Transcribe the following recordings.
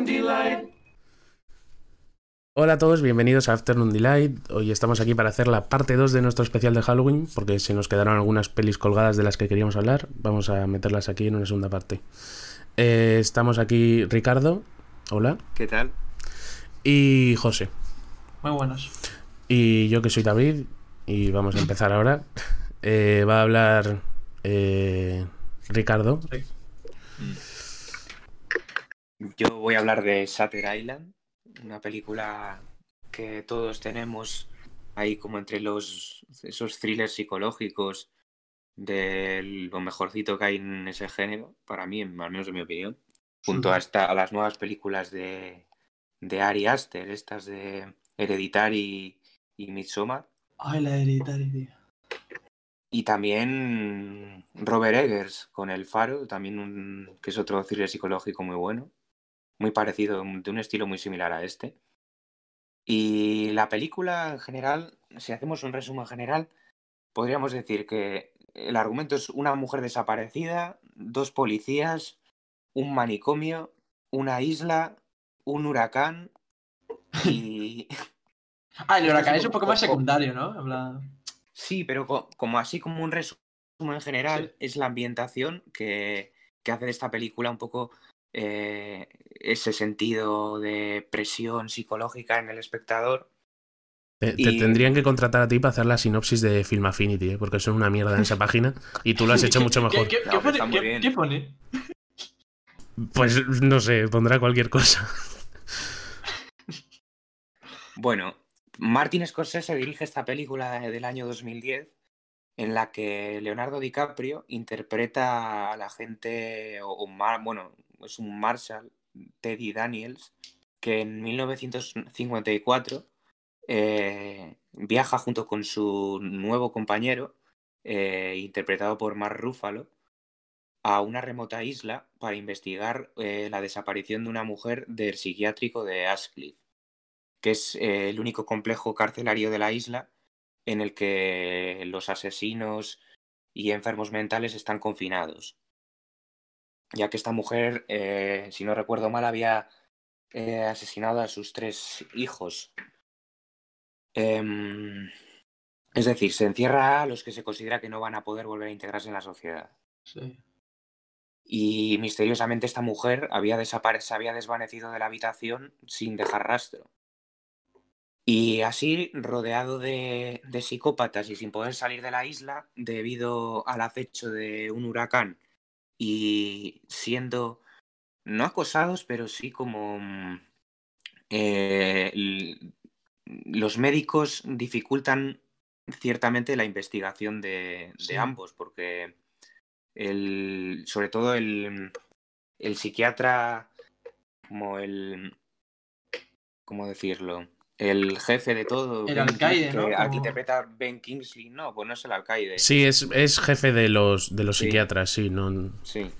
Afternoon Delight. Hola a todos, bienvenidos a Afternoon Delight. Hoy estamos aquí para hacer la parte 2 de nuestro especial de Halloween, porque se nos quedaron algunas pelis colgadas de las que queríamos hablar. Vamos a meterlas aquí en una segunda parte. Eh, estamos aquí Ricardo, hola, ¿Qué tal? y José. Muy buenos. Y yo que soy David, y vamos a empezar ahora. Eh, va a hablar eh, Ricardo. Yo voy a hablar de Shutter Island, una película que todos tenemos ahí como entre los esos thrillers psicológicos de lo mejorcito que hay en ese género, para mí, al menos en mi opinión, junto a, esta, a las nuevas películas de, de Ari Aster, estas de Hereditary y Midsommar, Ay, la hereditaria, tío. y también Robert Eggers con El Faro, también un, que es otro thriller psicológico muy bueno, muy parecido, de un estilo muy similar a este. Y la película en general, si hacemos un resumen general, podríamos decir que el argumento es una mujer desaparecida, dos policías, un manicomio, una isla, un huracán y... Ah, el huracán Es un poco más secundario, ¿no? Sí, pero co- como así como un resumen general, es la ambientación que, que hace de esta película un poco eh, ese sentido de presión psicológica en el espectador. Te, te Y- tendrían que contratar a ti para hacer la sinopsis de Film Affinity, ¿eh? porque son una mierda en esa página y tú lo has hecho mucho ¿Qué, mejor. qué- No, qué pero pone? Pues no sé, pondrá cualquier cosa. Bueno, Martin Scorsese dirige esta película del año 2010 en la que Leonardo DiCaprio interpreta al agente, o, o mar- bueno, es un Marshall, Teddy Daniels, que en 1954 eh, viaja junto con su nuevo compañero, eh, interpretado por Mark Ruffalo, a una remota isla para investigar eh, la desaparición de una mujer del psiquiátrico de Ashcliffe, que es el único complejo carcelario de la isla en el que los asesinos y enfermos mentales están confinados. Ya que esta mujer, eh, si no recuerdo mal, había eh, asesinado a sus tres hijos. Em, es decir, se encierra a los que se considera que no van a poder volver a integrarse en la sociedad. Sí. Y misteriosamente esta mujer había se había desvanecido de la habitación sin dejar rastro. Y así, rodeado de, de psicópatas y sin poder salir de la isla debido al acecho de un huracán y siendo no acosados, pero sí como mm, eh, los médicos dificultan ciertamente la investigación de, de ambos, porque el, sobre todo el, el psiquiatra, como el, ¿cómo decirlo? El jefe de todo, El Ben King- alcaide, ¿no? que aquí interpreta Ben Kingsley, no, pues no es el alcaide. Sí, es, es jefe de los, de los Sí. psiquiatras, sí, no. Sí.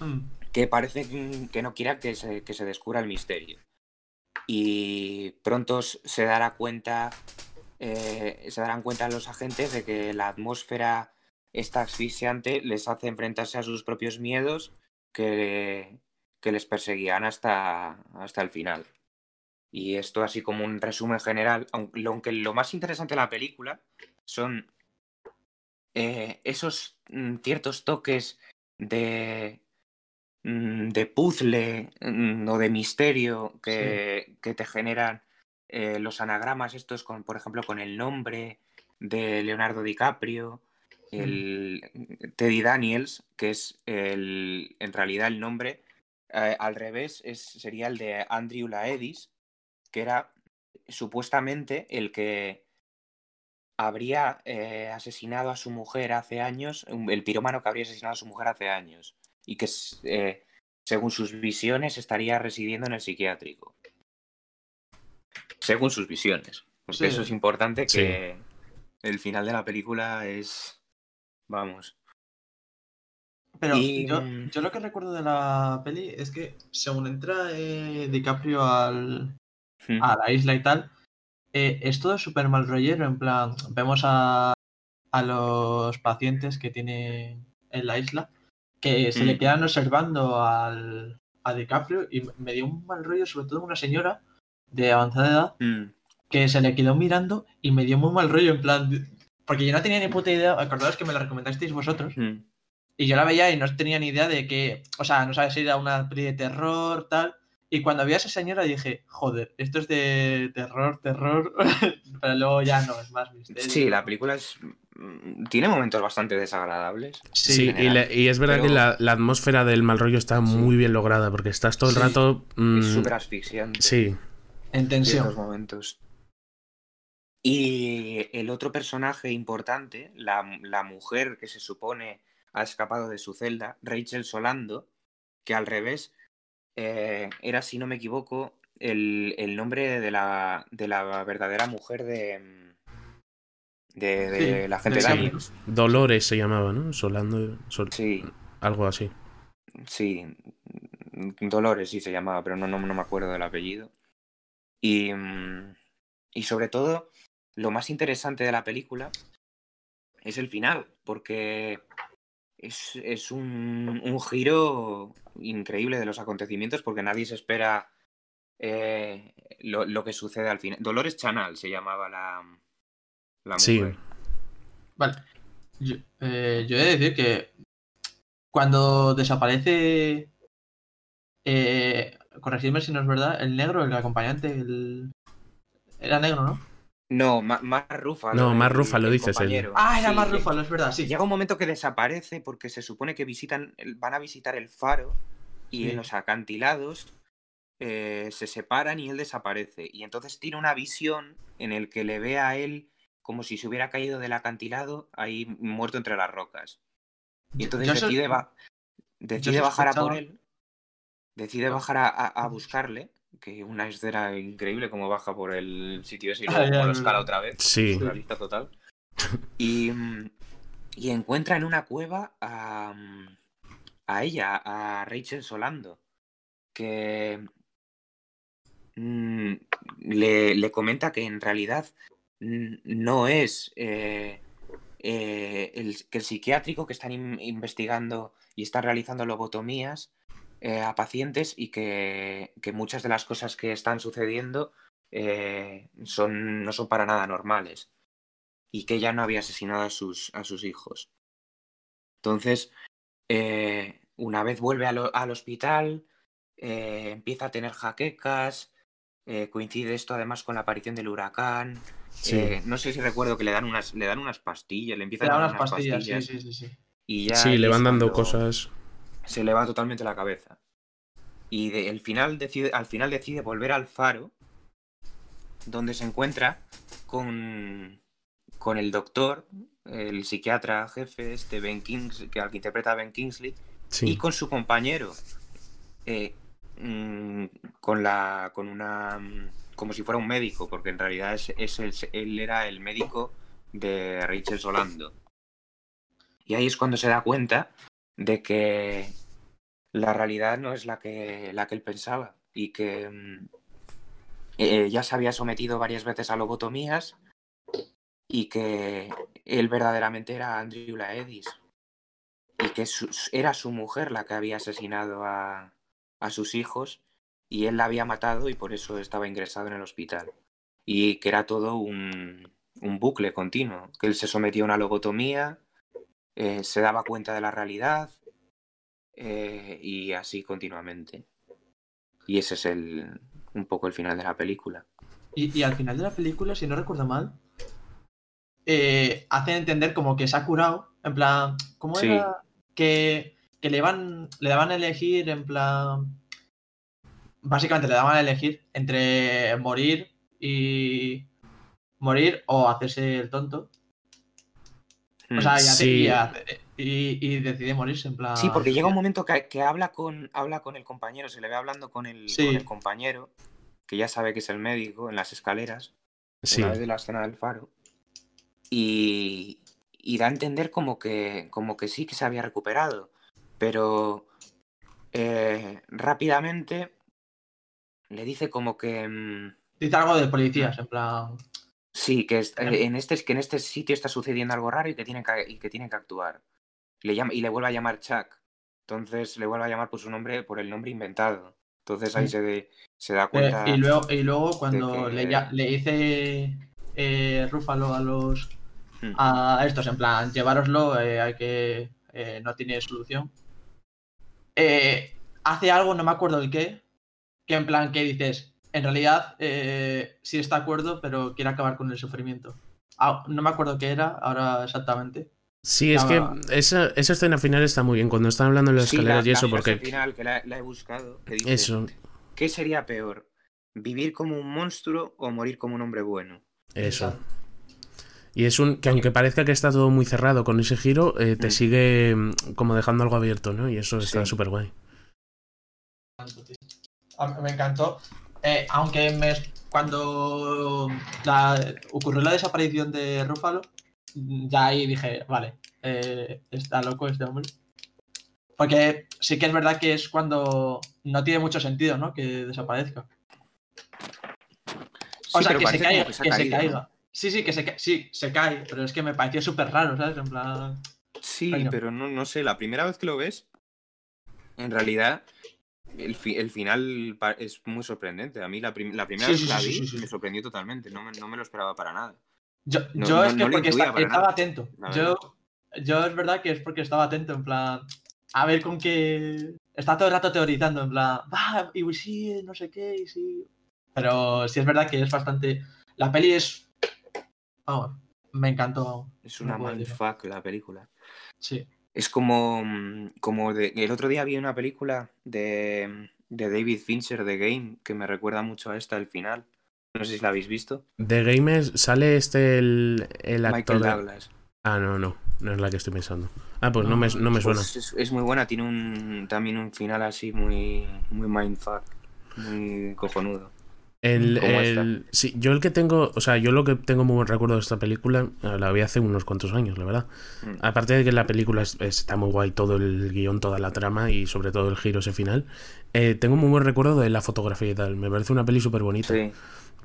Mm. que parece que no quiera que se, que se descubra el misterio. Y pronto se dará cuenta, eh, se darán cuenta los agentes de que la atmósfera esta asfixiante les hace enfrentarse a sus propios miedos que, que les perseguían hasta, hasta el final. Y esto así como un resumen general, aunque lo, aunque lo más interesante de la película son eh, esos mm, ciertos toques de, mm, de puzzle mm, o de misterio que, que te generan eh, los anagramas estos con, por ejemplo, con el nombre de Leonardo DiCaprio, el Teddy Daniels, que es el, en realidad el nombre, eh, al revés, es, sería el de Andrew Laedis, que era supuestamente el que habría eh, asesinado a su mujer hace años, el pirómano que habría asesinado a su mujer hace años, y que eh, según sus visiones estaría residiendo en el psiquiátrico. Según sus visiones. Porque Sí. eso es importante que el final de la película es. Vamos. Pero Y, yo, mm, yo lo que recuerdo de la peli es que según entra eh, DiCaprio al, A la isla y tal, eh, es todo súper mal rollero. En plan, vemos a, a los pacientes que tiene en la isla que se le quedan observando al, a DiCaprio y me dio un mal rollo, sobre todo una señora de avanzada edad, Mm, que se le quedó mirando y me dio muy mal rollo, en plan. Porque yo no tenía ni puta idea, acordaos que me la recomendasteis vosotros, mm. y yo la veía y no tenía ni idea de que, o sea, no sabes si era una peli de terror, tal. Y cuando vi a esa señora dije, joder, esto es de terror, terror, pero luego ya no, es más misterio. Sí, la película es. mm, Tiene momentos bastante desagradables. Sí, en y, la- general, y es verdad que la, la atmósfera del mal rollo está muy bien lograda, porque estás todo el Sí, rato. mm, Es súper asfixiante. sí, En en tensión. ciertos momentos. Y el otro personaje importante, la, la mujer que se supone ha escapado de su celda, Rachel Solando, que al revés eh, era, si no me equivoco, el, el nombre de la, de la verdadera mujer de, de, de Sí, la gente de de. Dolores se llamaba, ¿no? Solando. Sol- Sí, Algo así. Sí, Dolores sí se llamaba, pero no, no, no me acuerdo del apellido. Y, mm, y sobre todo, lo más interesante de la película es el final, porque es, es un, un giro increíble de los acontecimientos, porque nadie se espera eh, lo, lo que sucede al final. Dolores Chanal se llamaba la, la Sí. mujer. Vale. Yo, eh, yo he de decir que cuando desaparece, eh, corregidme si no es verdad, el negro, el acompañante, el... era negro, ¿no? No, Mark Ruffalo. No, Ruffalo el dices, el-. Ah, era Sí, más Rúfalo, es verdad, sí. Llega un momento que desaparece porque se supone que visitan, van a visitar el faro y Sí. en los acantilados eh, se separan y él desaparece. Y entonces tiene una visión en el que le ve a él como si se hubiera caído del acantilado ahí muerto entre las rocas. Y entonces Yo so- decide, ba- decide bajar a por él, decide bajar a, a- a buscarle, que una escena increíble como baja por el sitio ese y luego Ah, como lo es escala otra vez. Sí. Surrealista total. Y, mm, y encuentra en una cueva a, mm, a ella, a Rachel Solando, que mm, le, le comenta que en realidad no es eh, eh, el, que el psiquiátrico que están in- investigando y están realizando lobotomías eh, a pacientes y que, que muchas de las cosas que están sucediendo eh, son, no son para nada normales y que ella no había asesinado a sus, a sus hijos. Entonces, eh, una vez vuelve al, al hospital, empieza a tener jaquecas, coincide esto además con la aparición del huracán. Sí. no sé si recuerdo que le dan unas, le dan unas pastillas, le empiezan a dar unas pastillas, sí, sí, sí, sí. y ya Sí, le van dando cuando cosas. Se le va totalmente la cabeza. Y de- el final decide, al final decide volver al faro, donde se encuentra con, con el doctor, el psiquiatra jefe, este Ben Kings, que al que interpreta a Ben Kingsley, Sí. y con su compañero. eh, mm, con la. con una. como si fuera un médico, porque en realidad es, es el- él era el médico de Rachel Solando. Y ahí es cuando se da cuenta de que la realidad no es la que, la que él pensaba. Y que mm, eh, ya se había sometido varias veces a lobotomías. Y que él verdaderamente era Andrew Laedis y que era su mujer la que había asesinado a, a sus hijos y él la había matado y por eso estaba ingresado en el hospital. Y que era todo un, un bucle continuo, que él se sometió a una lobotomía, eh, se daba cuenta de la realidad eh, y así continuamente. Y ese es el, un poco el final de la película. Y, y al final de la película, si no recuerdo mal, eh, hacen entender como que se ha curado. En plan, ¿cómo Sí. era? Que, que le, van, le daban a elegir, en plan. Básicamente le daban a elegir entre morir y. Morir o hacerse el tonto. O sea, y, hace- Sí. y hace- y- y decide morirse, en plan. Sí, porque llega un momento que, que habla, con, habla con el compañero, se le ve hablando con el, Sí. con el compañero, que ya sabe que es el médico, en las escaleras, Sí. una vez de la escena del faro, y, y da a entender como que, como que sí que se había recuperado, pero eh, rápidamente le dice como que... mm, Dice algo de policías, en plan. Sí, que, es- en este, que en este sitio está sucediendo algo raro y que tienen que, y que, tienen que actuar. Le llama, y le vuelve a llamar Chuck. Entonces le vuelve a llamar por su nombre, por el nombre inventado. Entonces ahí Sí. se, se da Eh, cuenta. y, luego, y luego cuando que- le, dice eh, Rúfalo a los Hmm. a estos, en plan, llevároslo, eh, hay que eh, no tiene solución. Hace algo, no me acuerdo el qué, que en plan que dices, en realidad eh, sí está de acuerdo, pero quiere acabar con el sufrimiento. Ah, no me acuerdo qué era ahora exactamente. Sí, es que esa, esa escena final está muy bien. Cuando están hablando en las Sí, escaleras la- y la eso, frase porque. final que la, la he buscado. que dice, Eso, ¿Qué sería peor? ¿Vivir como un monstruo o morir como un hombre bueno? eso. Y es un. que aunque parezca que está todo muy cerrado con ese giro, eh, te Mm. sigue mm, como dejando algo abierto, ¿no? Y eso está Sí. súper guay. Me encantó. Eh, aunque me, cuando la- ocurrió la desaparición de Rúfalo, ya ahí dije, vale, eh, está loco este hombre. Porque sí que es verdad que es cuando no tiene mucho sentido, ¿no? Que desaparezca. O Sí, sea, que se caiga, que que se caiga. Sí, sí, que se, sí, se cae, pero es que me pareció súper raro, ¿sabes? En plan... Sí, pero no, no sé, la primera vez que lo ves, en realidad, el, fi- el final es muy sorprendente. A mí la, prim- la primera Sí, vez que la vi me sorprendió totalmente, no me, no me lo esperaba para nada. Yo, No- yo no- es que porque para estaba nada, atento. Yo, yo es verdad que es porque estaba atento, en plan. A ver con qué. Está todo el rato teorizando, en plan. Va, y sí, no sé qué, y sí. Pero sí es verdad que es bastante. La peli es. Vamos, me encantó. Es una mindfuck la película. Sí. Es como, mm, como de, el otro día vi una película de, de David Fincher, The Game, que me recuerda mucho a esta, el final. No sé si la habéis visto. De Gamers sale este el, el actor. Michael Douglas. Ah, no, no. No es la que estoy pensando. Ah, pues no, me, no me suena. Pues es, es muy buena, tiene un también un final así muy, muy mindfuck, muy cojonudo. El, ¿Cómo el- sí, yo el que tengo, o sea, yo lo que tengo muy buen recuerdo de esta película, eh, la vi hace unos cuantos años, la verdad. Mm. Aparte de que la película es- está muy guay, todo el guion, toda la trama y sobre todo el giro ese final, eh, tengo muy buen recuerdo de la fotografía y tal. Me parece una peli súper bonita. Sí,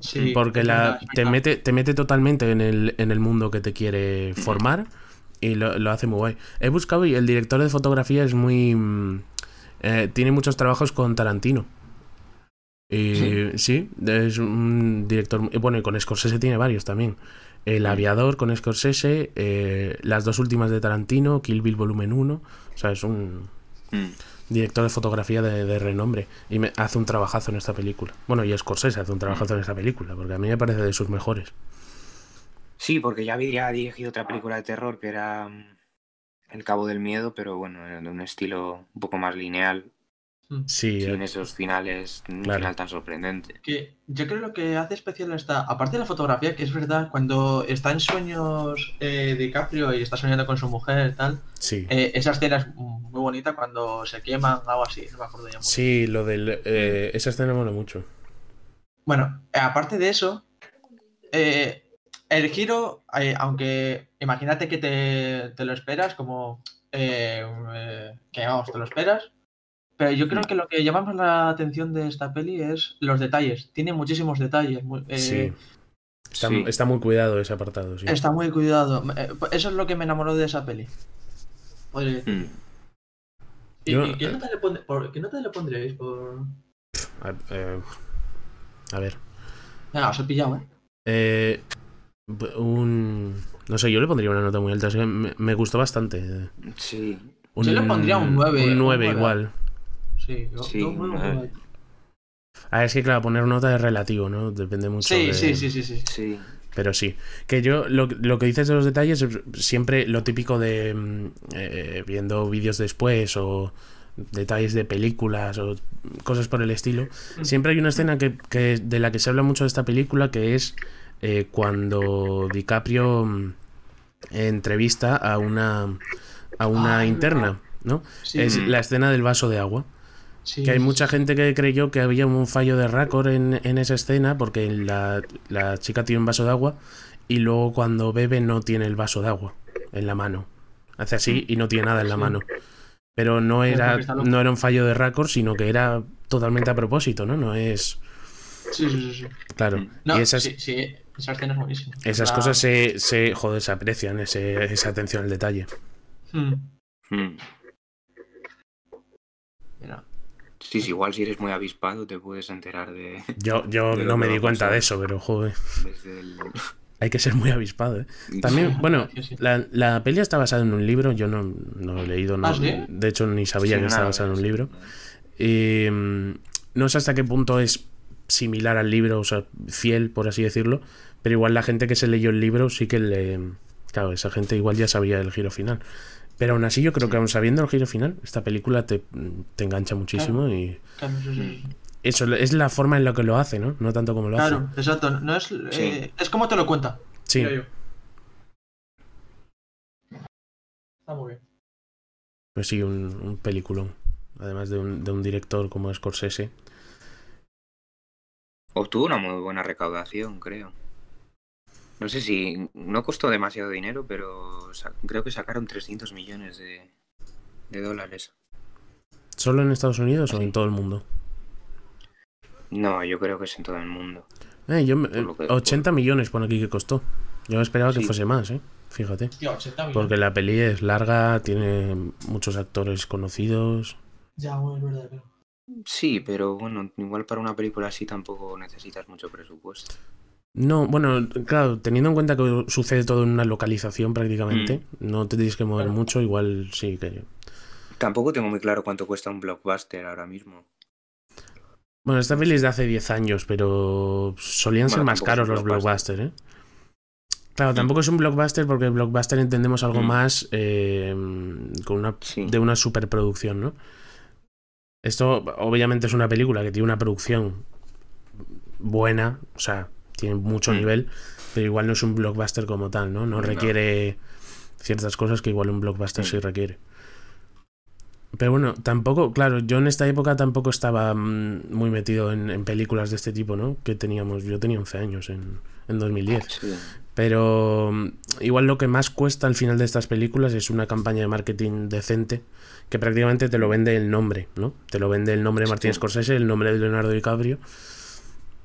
sí porque la, te, mete, te mete totalmente en el, en el mundo que te quiere formar y lo, lo hace muy guay. He buscado y el director de fotografía es muy... mm, eh, tiene muchos trabajos con Tarantino. Y sí, es un director... Bueno, y con Scorsese tiene varios también. El Mm. Aviador con Scorsese, eh, las dos últimas de Tarantino, Kill Bill Volumen 1. O sea, es un Mm. director de fotografía de, de renombre y me hace un trabajazo en esta película. Bueno, y Scorsese hace un trabajazo en esta película, porque a mí me parece de sus mejores. Sí, porque ya había dirigido otra película de terror que era mm, El Cabo del Miedo, pero bueno, de un estilo un poco más lineal, Sí, sin eh, esos finales, un Claro. final tan sorprendente. Que yo creo lo que hace especial esta, aparte de la fotografía, que es verdad, cuando está en sueños eh, DiCaprio y está soñando con su mujer y tal, sí. eh, esa escena es muy bonita cuando se queman, algo así, no me acuerdo ya. Sí, lo del... eh, esa escena mola mucho. Bueno, eh, aparte de eso, eh, el giro, eh, aunque imagínate que te, te lo esperas, como eh, eh, que vamos, te lo esperas, pero yo creo que lo que llama más la atención de esta peli es los detalles. Tiene muchísimos detalles. eh, Sí. Está, Sí. está muy cuidado ese apartado, sí. Está muy cuidado. Eh, Eso es lo que me enamoró de esa peli. Podría decir. Mm. ¿Y, Yo- y qué, nota le pon- por- qué nota le pondríais? Por... A, eh, a ver. Venga, os he pillado, ¿eh? Eh, un... No sé, yo le pondría una nota muy alta. es que me, me gustó bastante. Sí, Un, Yo le pondría un nueve, Un un 9 nueve. igual. Sí, yo- Sí, yo bueno. nueve. Ah, es que claro, poner nota es relativo, ¿no? Depende mucho Sí, de- sí, sí, sí, sí. sí. Pero sí, que yo lo, lo que dices de los detalles es siempre lo típico de mm, eh, viendo vídeos después o detalles de películas o cosas por el estilo. Mm. Siempre hay una escena que, que- de la que se habla mucho de esta película que es eh, cuando DiCaprio mm, entrevista a una a una Ah, interna, ¿no? Sí, Es la escena del vaso de agua. Sí, Que hay mucha gente que creyó que había un fallo de récord en, en esa escena porque la, la chica tiene un vaso de agua y luego cuando bebe no tiene el vaso de agua en la mano. Hace así y no tiene nada en la Sí. mano. Pero no era, no era un fallo de récord, sino que era totalmente a propósito, ¿no? No es... Sí, sí, sí. sí. Claro. No, y esas, sí, sí, esa escena es buenísima. esas La- cosas se, se, joder, se aprecian, ese, esa atención al detalle. Mm. Mm. Mira. Sí, sí, igual si eres muy avispado te puedes enterar de. Yo, yo De no me di cuenta de eso, pero joder. Desde el. Hay que ser muy avispado, ¿eh? También, bueno, Sí, sí. la, la peli está basada en un libro, yo no, no he leído, no, ¿Ah, sí? de hecho ni sabía Sí, que estaba basada en un sí. libro. Y mm, no sé hasta qué punto es similar al libro, o sea, fiel, por así decirlo, pero igual la gente que se leyó el libro sí que le... Claro, esa gente igual ya sabía el giro final. Pero aún así yo creo que aún sabiendo el giro final, esta película te, te engancha muchísimo y Claro, sí, sí. eso es la forma en la que lo hace, ¿no? No tanto como lo Claro, exacto. No es, Sí. eh, es como te lo cuenta. hace. Sí. yo. Está muy bien. Pues sí, un, un peliculón. Además de un, de un director como Scorsese. Obtuvo una muy buena recaudación, creo. No sé si. No costó demasiado dinero, pero creo que sacaron 300 millones de, de dólares. ¿Solo en Estados Unidos o en todo el mundo? No, yo creo que es en todo el mundo. Eh, yo Por que- 80 millones pone aquí que costó. Yo esperaba que fuese más, ¿eh? Fíjate. Tío, 80 millones. Porque la peli es larga, tiene muchos actores conocidos. Ya, bueno, es verdad, pero. Sí, pero bueno, igual para una película así tampoco necesitas mucho presupuesto. No, bueno, claro, teniendo en cuenta que sucede todo en una localización prácticamente, no te tienes que mover Claro. mucho, igual sí que... Tampoco tengo muy claro cuánto cuesta un blockbuster ahora mismo. Bueno, esta peli es de hace 10 años, pero solían ser más caros los blockbuster. blockbusters, ¿eh? Claro, tampoco es un blockbuster porque el blockbuster entendemos algo Mm. más eh, con una, Sí. de una superproducción, ¿no? Esto obviamente es una película que tiene una producción buena, o sea, tiene mucho Mm. nivel, pero igual no es un blockbuster como tal, ¿no? No No. requiere ciertas cosas que igual un blockbuster Mm. sí requiere. Pero bueno, tampoco, claro, yo en esta época tampoco estaba mm, muy metido en, en películas de este tipo, ¿no? Que teníamos, yo tenía 11 años en, en 2010. Sí. Pero mm, igual lo que más cuesta al final de estas películas es una campaña de marketing decente que prácticamente te lo vende el nombre, ¿no? Te lo vende el nombre de Martin Sí. Scorsese, el nombre de Leonardo DiCaprio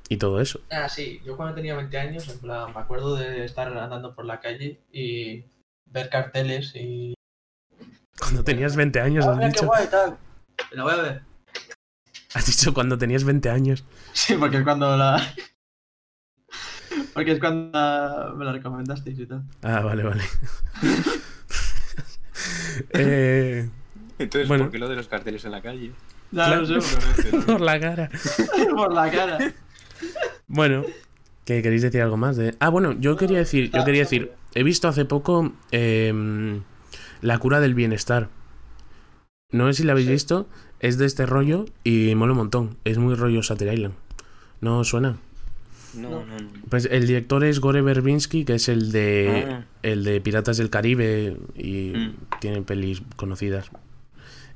y todo eso. Ah, sí, yo cuando tenía 20 años, en plan, me acuerdo de estar andando por la calle y ver carteles y. Cuando tenías 20 años, ¡Ah, has mira qué dicho. guay, tal! La voy a ver. Has dicho cuando tenías 20 años. Sí, porque es cuando la. Porque es cuando la- me la recomendasteis y tal. Ah, vale, vale. eh, Entonces, Bueno. ¿por qué lo de los carteles en la calle? Ya, Claro. no sé, por la cara. por la cara. Bueno, ¿qué queréis decir algo más? De... Ah, bueno, yo quería decir, yo quería decir, he visto hace poco em, La cura del bienestar. No sé si la habéis Sí. visto, es de este rollo y mola un montón. Es muy rollo Satir Island. ¿No os suena? No, No. no. Pues el director es Gore Verbinski, que es el de Ah. el de Piratas del Caribe y Mm. tiene pelis conocidas.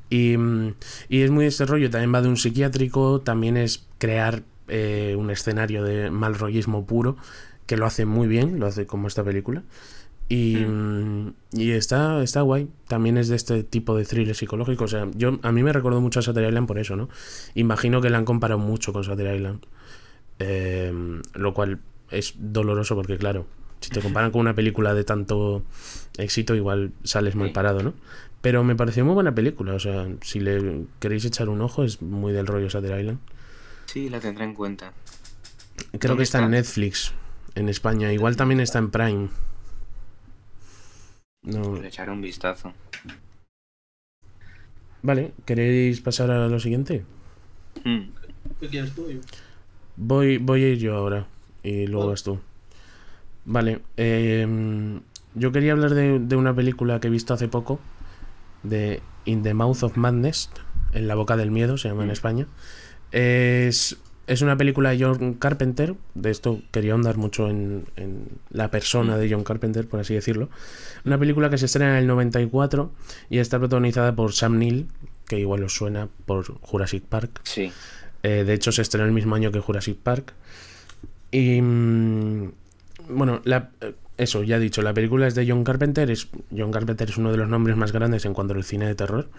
Y, mm, y es muy este rollo, también va de un psiquiátrico, también es crear eh, un escenario de mal rollismo puro, que lo hace muy bien, lo hace como esta película. Y, mm, y está, está guay. También es de este tipo de thriller psicológico. O sea, yo, a mí me recordó mucho a Shutter Island por eso, ¿no? Imagino que la han comparado mucho con Shutter Island. Eh, lo cual es doloroso porque, claro, si te comparan con una película de tanto éxito, igual sales mal parado, ¿no? Pero me pareció muy buena película. O sea, si le queréis echar un ojo, es muy del rollo Shutter Island. Sí, la tendré en cuenta. Creo ¿Dónde que está, en? Netflix, en España. Igual también está en Prime. No. Le echaré un vistazo. Vale, ¿queréis pasar a lo siguiente? Mm. ¿Qué quieres tú? Voy, voy a ir yo ahora y luego vas tú. Vale, eh, yo quería hablar de, de una película que he visto hace poco, de In the Mouth of Madness, en la boca del miedo, se llama en Mm. España. Es, es una película de John Carpenter, de esto quería ahondar mucho en, en la persona de John Carpenter, por así decirlo. Una película que se estrena en el 94 y está protagonizada por Sam Neill, que igual os suena por Jurassic Park. Sí. Eh, de hecho, se estrenó el mismo año que Jurassic Park. Y. mm, bueno, la- eh, eso, ya he dicho, la película es de John Carpenter. Es, John Carpenter es uno de los nombres más grandes en cuanto al cine de terror.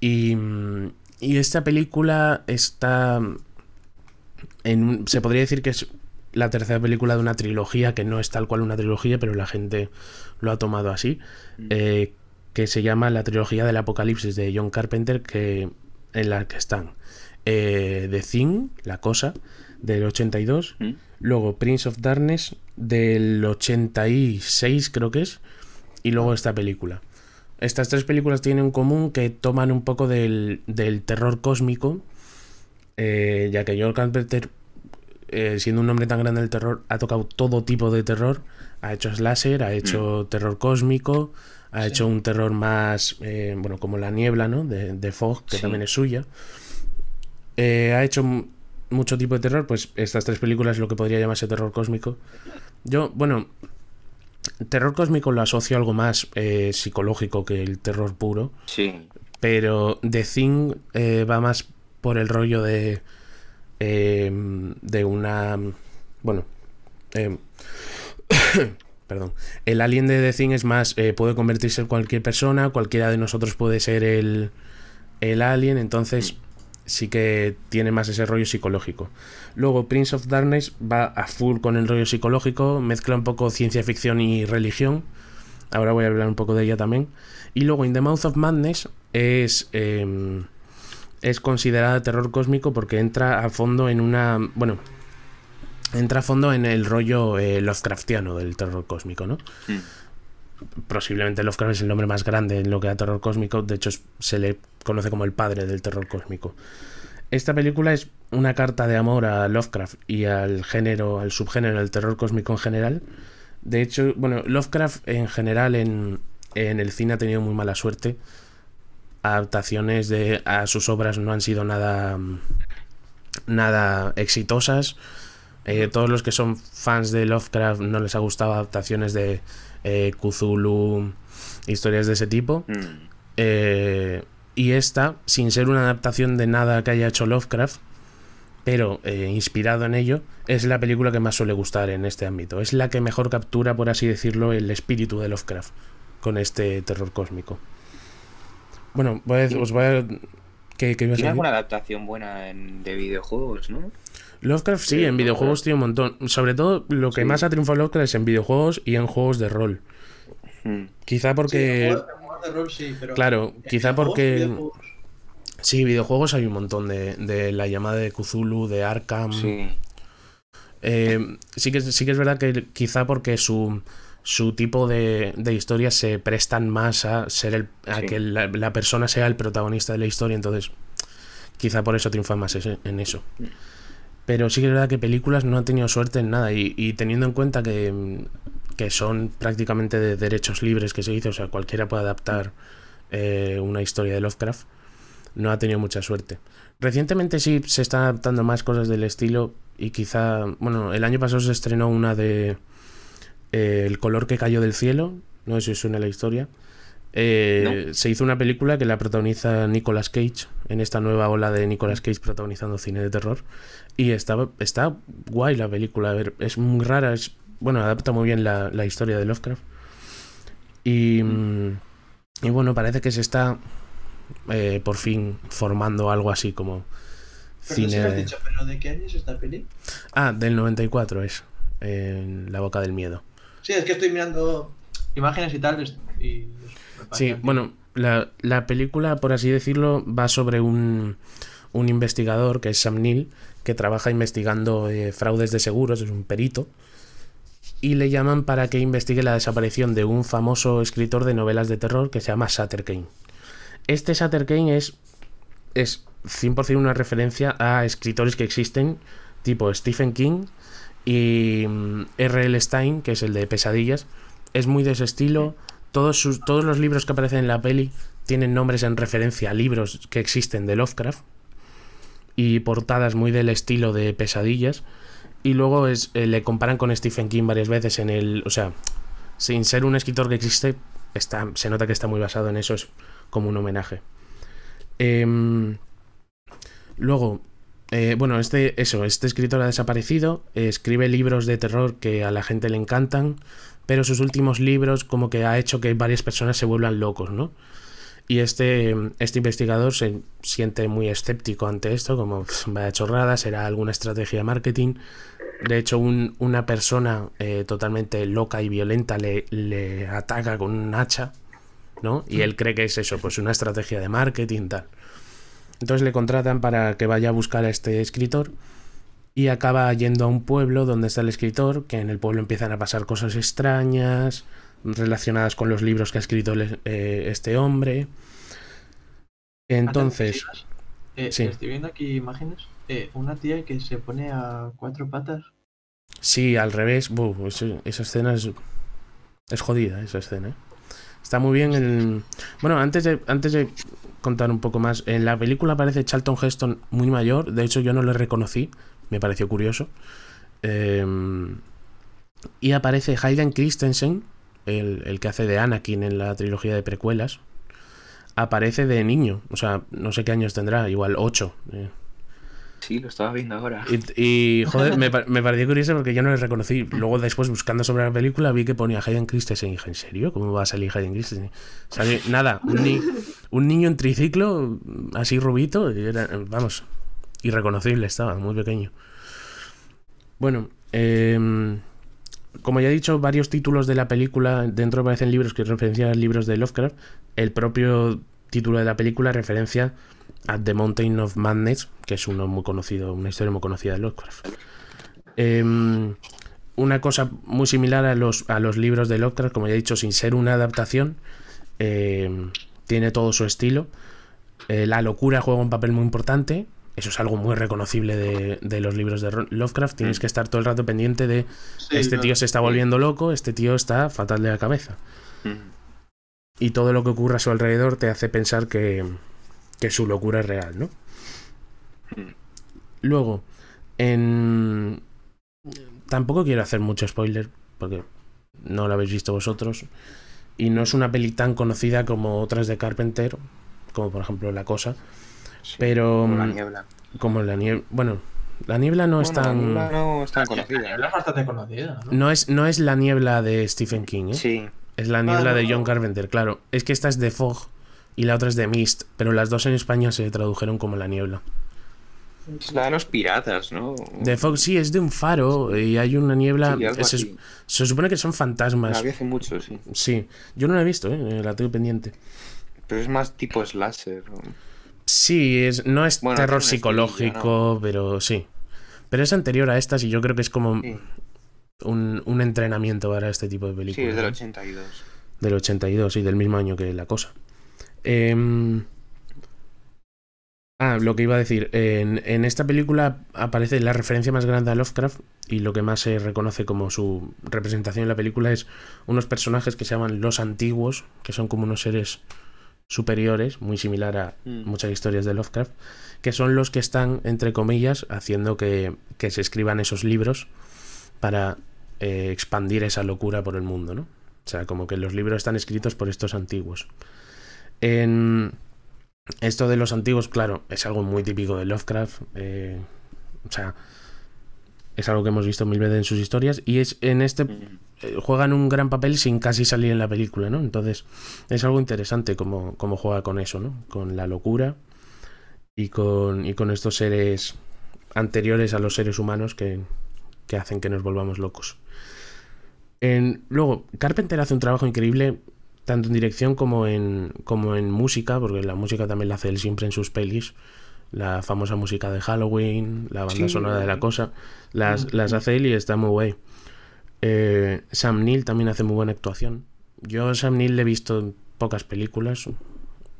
Y, mm, y esta película está. En, un- se podría decir que es la tercera película de una trilogía, que no es tal cual una trilogía, pero la gente lo ha tomado así. Mm. eh, que se llama la trilogía del apocalipsis de John Carpenter, que en la que están eh, The Thing, La Cosa, del 82, ¿Mm? luego Prince of Darkness del 86 creo que es, y luego esta película. Estas tres películas tienen en común que toman un poco del, del terror cósmico, eh, ya que Joel Carpenter, eh, siendo un hombre tan grande del terror, ha tocado todo tipo de terror. Ha hecho slasher, ha hecho terror cósmico, ha Sí. hecho un terror más, eh, bueno, como La Niebla, ¿no? De, de Fogg, que Sí. también es suya. Eh, ha hecho mucho tipo de terror, pues estas tres películas lo que podría llamarse terror cósmico. Yo, bueno, terror cósmico lo asocio a algo más eh, psicológico que el terror puro. Sí. Pero The Thing eh, va más por el rollo de. eh, de una. Bueno. eh, perdón. El alien de The Thing es más. puede convertirse en cualquier persona. Cualquiera de nosotros puede ser el. El alien. Entonces. Sí que tiene más ese rollo psicológico. Luego, Prince of Darkness va a full con el rollo psicológico. Mezcla un poco ciencia ficción y religión. Ahora voy a hablar un poco de ella también. Y luego In the Mouth of Madness es, eh, es considerada terror cósmico porque entra a fondo en una... Bueno, entra a fondo en el rollo eh, Lovecraftiano del terror cósmico, ¿no? Mm. Posiblemente Lovecraft es el nombre más grande en lo que a terror cósmico, de hecho se le conoce como el padre del terror cósmico. Esta película es una carta de amor a Lovecraft y al género, al subgénero del terror cósmico en general. De hecho, bueno, Lovecraft en general en, en el cine ha tenido muy mala suerte. Adaptaciones de a sus obras no han sido nada nada exitosas. Eh, todos los que son fans de Lovecraft no les ha gustado adaptaciones de eh, Cthulhu, historias de ese tipo. Mm. Eh, y esta, sin ser una adaptación de nada que haya hecho Lovecraft, pero eh, inspirado en ello, es la película que más suele gustar en este ámbito. Es la que mejor captura, por así decirlo, el espíritu de Lovecraft con este terror cósmico. Bueno, voy a- os voy a... ¿Qué, Tiene alguna adaptación buena en- de videojuegos, ¿no? Lovecraft sí, Sí, en videojuegos tiene un montón. Sobre todo lo que Sí. más ha triunfado Lovecraft es en videojuegos y en juegos de rol. Mm. Quizá Sí, porque... en juegos de rol sí, pero. Claro, en quizá videojuegos, porque... videojuegos, Sí, videojuegos hay un montón de, de la llamada de Cthulhu, de Arkham. Sí. Eh, sí, que, sí que es verdad que quizá porque su, su tipo de, de historias se prestan más a ser el, a Sí. que la, la persona sea el protagonista de la historia, entonces quizá por eso triunfa más ese- en eso. Pero sí que es verdad que películas no han tenido suerte en nada y, teniendo en cuenta que, que son prácticamente de derechos libres que se dice, o sea, cualquiera puede adaptar eh, una historia de Lovecraft, no ha tenido mucha suerte. Recientemente sí se están adaptando más cosas del estilo y quizá, bueno, el año pasado se estrenó una de eh, El color que cayó del cielo, no sé si suena la historia. Eh, Se hizo una película que la protagoniza Nicolas Cage, en esta nueva ola de Nicolas Cage protagonizando cine de terror. Y está, está guay la película, a ver, es muy rara, es, bueno, adapta muy bien la, la historia de Lovecraft. Y, y bueno, parece que se está eh, por fin formando algo así como Pero cine has de- dicho, pero ¿de qué año es esta peli? Ah, del 94 es. En La Boca del Miedo. Sí, es que estoy mirando imágenes y tal. Y Sí, bueno, la, la película, por así decirlo, va sobre un, un investigador que es Sam Neill, que trabaja investigando eh, fraudes de seguros, es un perito, y le llaman para que investigue la desaparición de un famoso escritor de novelas de terror que se llama Sutter Kane. Este Sutter Kane es, es 100% una referencia a escritores que existen, tipo Stephen King y mm, R.L. Stein, que es el de Pesadillas. Es muy de ese estilo. Todos, sus, todos los libros que aparecen en la peli tienen nombres en referencia a libros que existen de Lovecraft y portadas muy del estilo de Pesadillas. Y luego es, eh, le comparan con Stephen King varias veces en el. O sea, sin ser un escritor que existe, está, se nota que está muy basado en eso, es como un homenaje. Em, luego, eh, bueno, este, eso, este escritor ha desaparecido, escribe libros de terror que a la gente le encantan, pero sus últimos libros como que ha hecho que varias personas se vuelvan locos, ¿no? Y este, este investigador se siente muy escéptico ante esto, como "Pff, vaya chorrada, será alguna estrategia de marketing. De hecho, un- una persona eh, totalmente loca y violenta le, le ataca con un hacha, ¿no? Y él cree que es eso, pues una estrategia de marketing, tal. entonces le contratan para que vaya a buscar a este escritor y acaba yendo a un pueblo donde está el escritor, que en el pueblo empiezan a pasar cosas extrañas relacionadas con los libros que ha escrito eh, este hombre. Entonces, Eh, sí. Estoy viendo aquí imágenes. Eh, una tía que se pone a cuatro patas. sí, al revés, buh, eso- esa escena es, es jodida, esa escena. Está muy bien el... Bueno, antes de, antes de contar un poco más, en la película aparece Charlton Heston muy mayor, de hecho yo no le reconocí, me pareció curioso. Eh, y aparece Hayden Christensen, el, el que hace de Anakin en la trilogía de precuelas, aparece de niño, o sea, no sé qué años tendrá, igual 8. Sí, lo estaba viendo ahora. Y, y, joder, me, me pareció curioso porque yo no le reconocí. Luego después buscando sobre la película vi que ponía Hayden Christensen y dije, ¿en serio? ¿Cómo va a salir Hayden Christensen? Sale- nada, un, ni- un niño en triciclo, así rubito, y era, vamos, irreconocible estaba, muy pequeño. Bueno, em, como ya he dicho, varios títulos de la película dentro aparecen libros que referencian libros de Lovecraft. El propio título de la película referencia a The Mountain of Madness, que es uno muy conocido, una historia muy conocida de Lovecraft. Em, una cosa muy similar a los, a los libros de Lovecraft, como ya he dicho, sin ser una adaptación, em, tiene todo su estilo. Eh, la locura juega un papel muy importante. Eso es algo muy reconocible de, de los libros de Lovecraft. Tienes que estar todo el rato pendiente de Sí, este tío se está volviendo loco, este tío está fatal de la cabeza. Mm. Y todo lo que ocurre a su alrededor te hace pensar que, que su locura es real, ¿no? Mm. Luego, en... Tampoco quiero hacer mucho spoiler, porque no lo habéis visto vosotros. Y no es una peli tan conocida como otras de Carpenter, como por ejemplo La Cosa. Sí, Pero... como la mm, niebla. Como la niebla... Bueno, la niebla no es Bueno, la tan... niebla no es tan La conocida. niebla es bastante conocida, ¿no? No es, no es la niebla de Stephen King, ¿eh? Sí, Es la niebla de. John Carpenter, claro. Es que esta es de Fog y la otra es de Mist, pero las dos en España se tradujeron como la niebla. es la de los piratas, ¿no? De Fog sí es de un faro y hay una niebla. Sí, se, supone que son La fantasmas. vi hace mucho, sí. Sí, yo no la he visto, ¿eh? la tengo pendiente. Pero es más tipo slasher. ¿no? Sí, es, no es Bueno, terror psicológico, pero sí. Pero es anterior a estas y yo creo que es como Sí, un, un entrenamiento para este tipo de sí, películas. es del ¿no? 82. Del 82 y del mismo año que La Cosa. Em, Ah, lo que iba a decir. En, en esta película aparece la referencia más grande a Lovecraft y lo que más se reconoce como su representación en la película es unos personajes que se llaman los antiguos, que son como unos seres superiores, muy similar a Mm. muchas historias de Lovecraft, que son los que están, entre comillas, haciendo que, que se escriban esos libros para eh, expandir esa locura por el mundo, ¿no? O sea, como que los libros están escritos por estos antiguos. En esto de los antiguos, claro, es algo muy típico de Lovecraft. eh, o sea, es algo que hemos visto mil veces en sus historias. Y es en este Mm. Juegan un gran papel sin casi salir en la película, ¿no? Entonces, es algo interesante como, como juega con eso, ¿no? Con la locura y con, y con estos seres anteriores a los seres humanos que, que hacen que nos volvamos locos. En- luego, Carpenter hace un trabajo increíble tanto en dirección como en, como en música, porque la música también la hace él siempre en sus pelis. La famosa música de Halloween, la banda Sí, sonora de la eh. cosa, las, las hace él y está muy guay. Eh, Sam Neill también hace muy buena actuación. Yo a Sam Neill le he visto en pocas películas,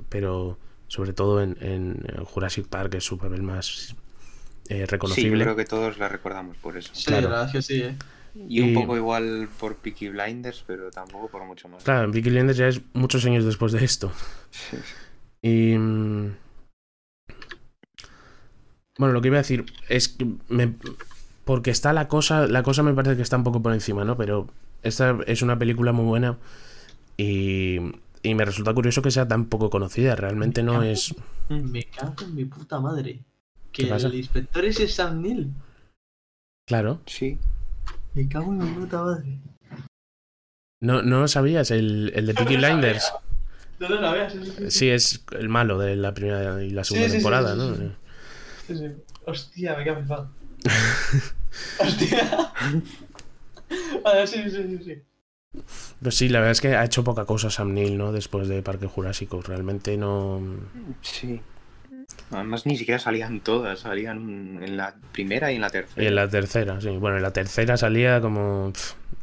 pero sobre todo en, en Jurassic Park es su papel más eh, Sí, yo reconocible. creo que todos la recordamos por eso. Sí, Claro. la verdad que sí, ¿eh? Y un poco igual por Peaky Blinders, pero tampoco por mucho más. Claro, Vicky Blinders ya es muchos años después de esto. Sí. Y. mm, Bueno, lo que iba a decir es que me- porque está la cosa, la cosa me parece que está un poco por encima, ¿no? Pero esta es una película muy buena y, y me resulta curioso que sea tan poco conocida. Realmente no es. Me cago en mi puta madre. Que ¿Qué pasa? el inspector es Sam Neill. Claro, Sí. Me cago en mi puta madre. no, no lo sabías, el, el de Peaky. Blinders. No lo sabías, sí, sí, sí. Sí, es el malo de la primera y la segunda Sí, sí, sí, temporada, sí, ¿no? sí, sí. Sí, sí. Hostia, me quedo flipado. Hostia. Vale, sí, sí, sí, sí. Pues sí, la verdad es que ha hecho poca cosa Sam Neill, ¿no? Después de Parque Jurásico. Realmente no. Sí. Además, ni siquiera salían todas, salían en la primera y en la tercera. Y en la tercera, sí. Bueno, en la tercera salía como.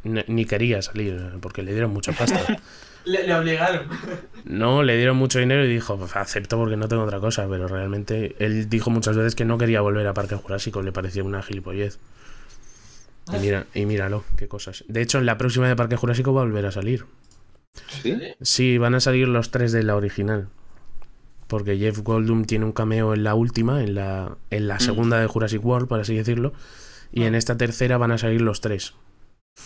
ni quería salir, porque le dieron mucha pasta. Le, le obligaron. No, le dieron mucho dinero y dijo, "Pues acepto porque no tengo otra cosa, pero realmente él dijo muchas veces que no quería volver a Parque Jurásico, le parecía una gilipollez. Y, mira, y míralo, qué cosas. De hecho, en la próxima de Parque Jurásico va a volver a salir. ¿Sí? Sí, van a salir los tres de la original. Porque Jeff Goldblum tiene un cameo en la última, en la, en la segunda de Jurassic World, por así decirlo. Y en esta tercera van a salir los tres.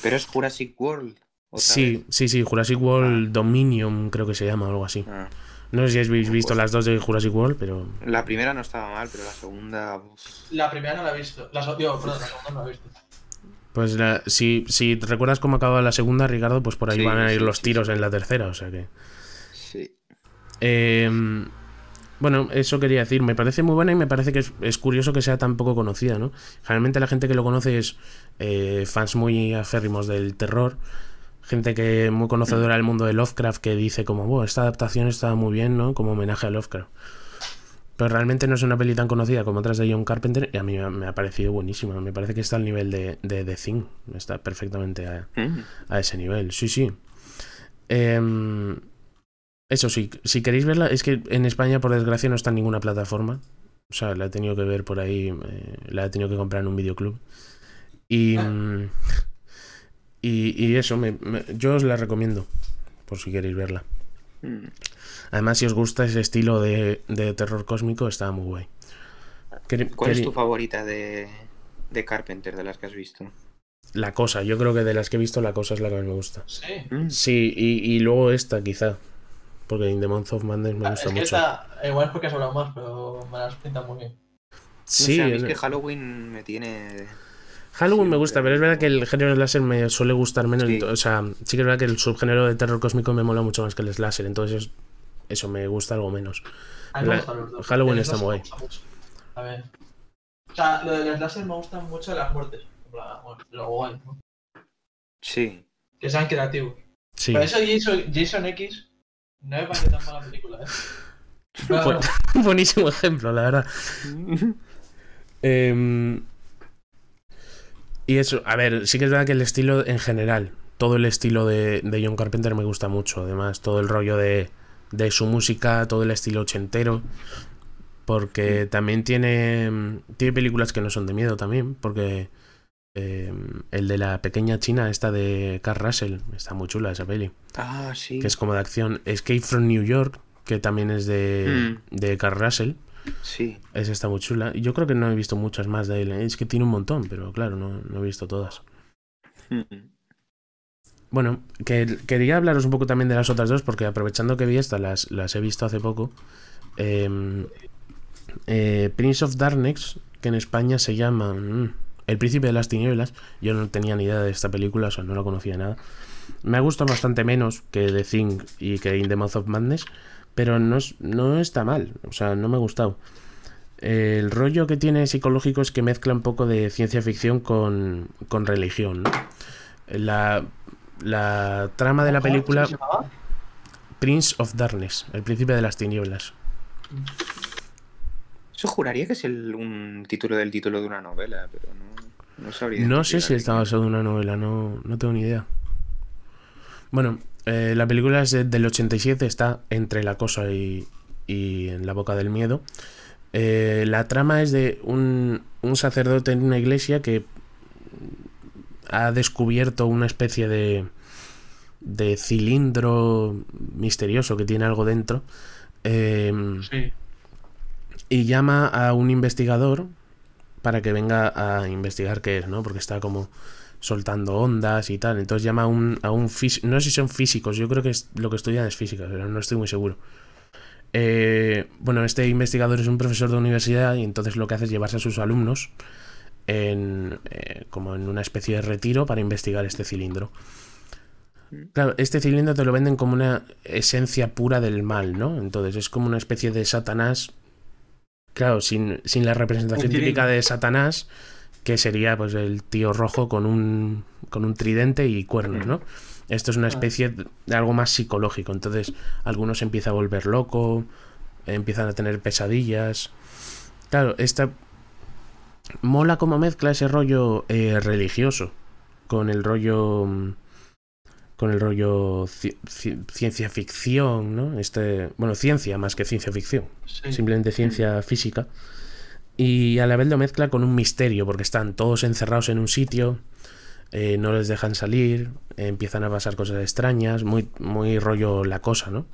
Pero es Jurassic World. Sí, vez. sí, sí, Jurassic World Dominion creo que se llama o algo así. Ah. No sé si habéis visto las dos de Jurassic World, pero La primera no estaba mal, pero la segunda. La primera no la he visto. La, so- digo, perdón, la segunda no la he visto. pues la- si, si recuerdas cómo acaba la segunda, Ricardo, pues por ahí Sí, van a ir sí, los sí, tiros sí. en la tercera, o sea que... Sí. Eh, bueno, eso quería decir, me parece muy buena y me parece que es, es curioso que sea tan poco conocida, ¿no? Generalmente la gente que lo conoce es eh, fans muy aférrimos del terror, gente que muy conocedora del mundo de Lovecraft que dice como, wow, esta adaptación está muy bien, ¿no? Como homenaje a Lovecraft. Pero realmente no es una peli tan conocida como otras de John Carpenter y a mí me ha, parecido buenísima. Me parece que está al nivel de, de The Thing, está perfectamente a, Mm. a ese nivel, sí, sí. Em, eso sí, si queréis verla, es que en España, por desgracia, no está en ninguna plataforma. O sea, la he tenido que ver por ahí, eh, la he tenido que comprar en un videoclub. Y, mm, y, y eso, me- me- yo os la recomiendo, por si queréis verla. Mm. Además, si os gusta ese estilo de, de terror cósmico, está muy guay. ¿Cuál es tu favorita de, de Carpenter, de las que has visto? La cosa, yo creo que de las que he visto, la cosa es la que más me gusta. Sí. Mm. Sí, y, y luego esta, quizá. Porque In the Month of Madness me Ah, gusta es que mucho. esta, igual es porque has hablado más, pero me las pinta muy bien. No Sí, sé, a mí es en- que Halloween me tiene. Halloween me gusta, pero es verdad que el género slasher me suele gustar menos. Sí. O sea, sí que es verdad que el subgénero de terror cósmico me mola mucho más que el slasher. Entonces, es- eso me gusta algo menos. A mí me La- gustan los dos. Halloween está muy mucho. A ver. O sea, lo del slasher me gustan mucho las muertes. Bueno, lo guay, ¿no? Sí. Que sean creativos. Sí. Por eso Jason, Jason X no me parece tan mala película, ¿eh? No, no, Buenísimo ejemplo, la verdad. Em, y eso, a ver, sí que es verdad que el estilo en general, todo el estilo de, de John Carpenter me gusta mucho. Además, todo el rollo de, de su música, todo el estilo ochentero. Porque también tiene, tiene películas que no son de miedo también. Porque em, el de la pequeña china, esta de Carl Russell, está muy chula esa peli. Ah, sí. Que es como de acción. Escape from New York, que también es de, de Carl Russell. Sí. Esa está muy chula. Yo creo que no he visto muchas más de él. ¿eh? Es que tiene un montón, pero claro, no, no he visto todas. Mm. Bueno, que, quería hablaros un poco también de las otras dos, porque aprovechando que vi estas, las, las he visto hace poco. Em, eh, Prince of Darkness, que en España se llama mm, El Príncipe de las Tinieblas. Yo no tenía ni idea de esta película, o sea, no la conocía nada. Me ha gustado bastante menos que The Thing y que In the Mouth of Madness, pero no, no está mal, o sea, no me ha gustado. El rollo que tiene psicológico es que mezcla un poco de ciencia ficción con, con religión. ¿no? La, la trama de la ¿Cómo película se llamaba? Prince of Darkness, el príncipe de las tinieblas. Eso juraría que es el, un título del título de una novela, pero no, no sabría. No sé si está basado en una novela, no, no tengo ni idea. Bueno, eh, la película es de- del 87, está entre la cosa y, y en la boca del miedo. Eh, la trama es de un, un sacerdote en una iglesia que ha descubierto una especie de, de cilindro misterioso que tiene algo dentro. Em, Sí. y llama a un investigador para que venga a investigar qué es, ¿no? Porque está como soltando ondas y tal. Entonces llama a un, a un físico. No sé si son físicos, yo creo que es, lo que estudian es física, pero no estoy muy seguro. Eh, bueno, este investigador es un profesor de universidad y entonces lo que hace es llevarse a sus alumnos en, eh, como en una especie de retiro para investigar este cilindro. Claro, este cilindro te lo venden como una esencia pura del mal, ¿no? Entonces es como una especie de Satanás. Claro, sin, sin la representación típica de Satanás, que sería pues el tío rojo con un, con un tridente y cuernos, ¿no? Esto es una especie de algo más psicológico. Entonces, algunos empieza a volver loco. empiezan a tener pesadillas. Claro, esta mola como mezcla ese rollo eh, religioso con el rollo con el rollo ci- ci- ciencia ficción, ¿no? Este, bueno, ciencia más que ciencia ficción, Sí. simplemente ciencia física. Y a la vez lo mezcla con un misterio, porque están todos encerrados en un sitio, eh, no les dejan salir, eh, empiezan a pasar cosas extrañas, muy, muy rollo la cosa, ¿no?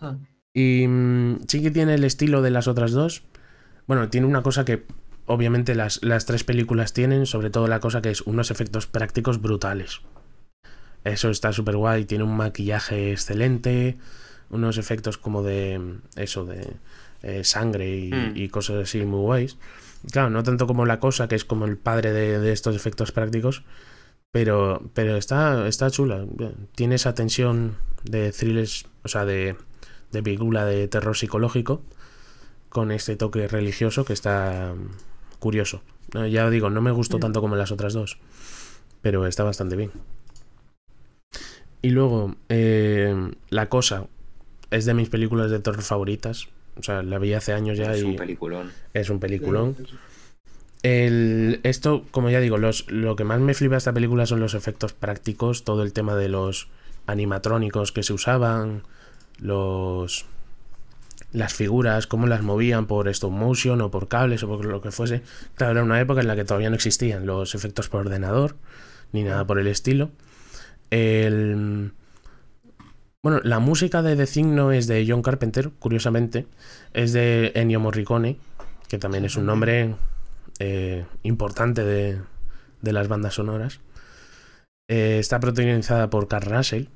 Ah, Y mm, sí que tiene el estilo de las otras dos. Bueno, tiene una cosa que obviamente las, las tres películas tienen, sobre todo la cosa que es unos efectos prácticos brutales. Eso está súper guay, tiene un maquillaje excelente, unos efectos como de mm, eso, de eh, sangre y, Mm. y cosas así muy guays. Claro, no tanto como la cosa, que es como el padre de, de estos efectos prácticos, pero, pero está, está chula. Tiene esa tensión de thrillers, o sea, de, de película de terror psicológico con este toque religioso que está mm, curioso. Ya digo, no me gustó Mm. tanto como las otras dos, pero está bastante bien. Y luego, eh, La Cosa es de mis películas de terror favoritas. O sea, la vi hace años ya es y un peliculón. es un peliculón. El, esto, como ya digo, los, lo que más me flipa de esta película son los efectos prácticos, todo el tema de los animatrónicos que se usaban, los las figuras, cómo las movían por stop motion o por cables o por lo que fuese. Claro, era una época en la que todavía no existían los efectos por ordenador ni nada por el estilo. El, bueno, la música de The Thing no es de John Carpenter, curiosamente, es de Ennio Morricone, que también es un nombre eh, importante de, de las bandas sonoras. Eh, está protagonizada por Carl Russell,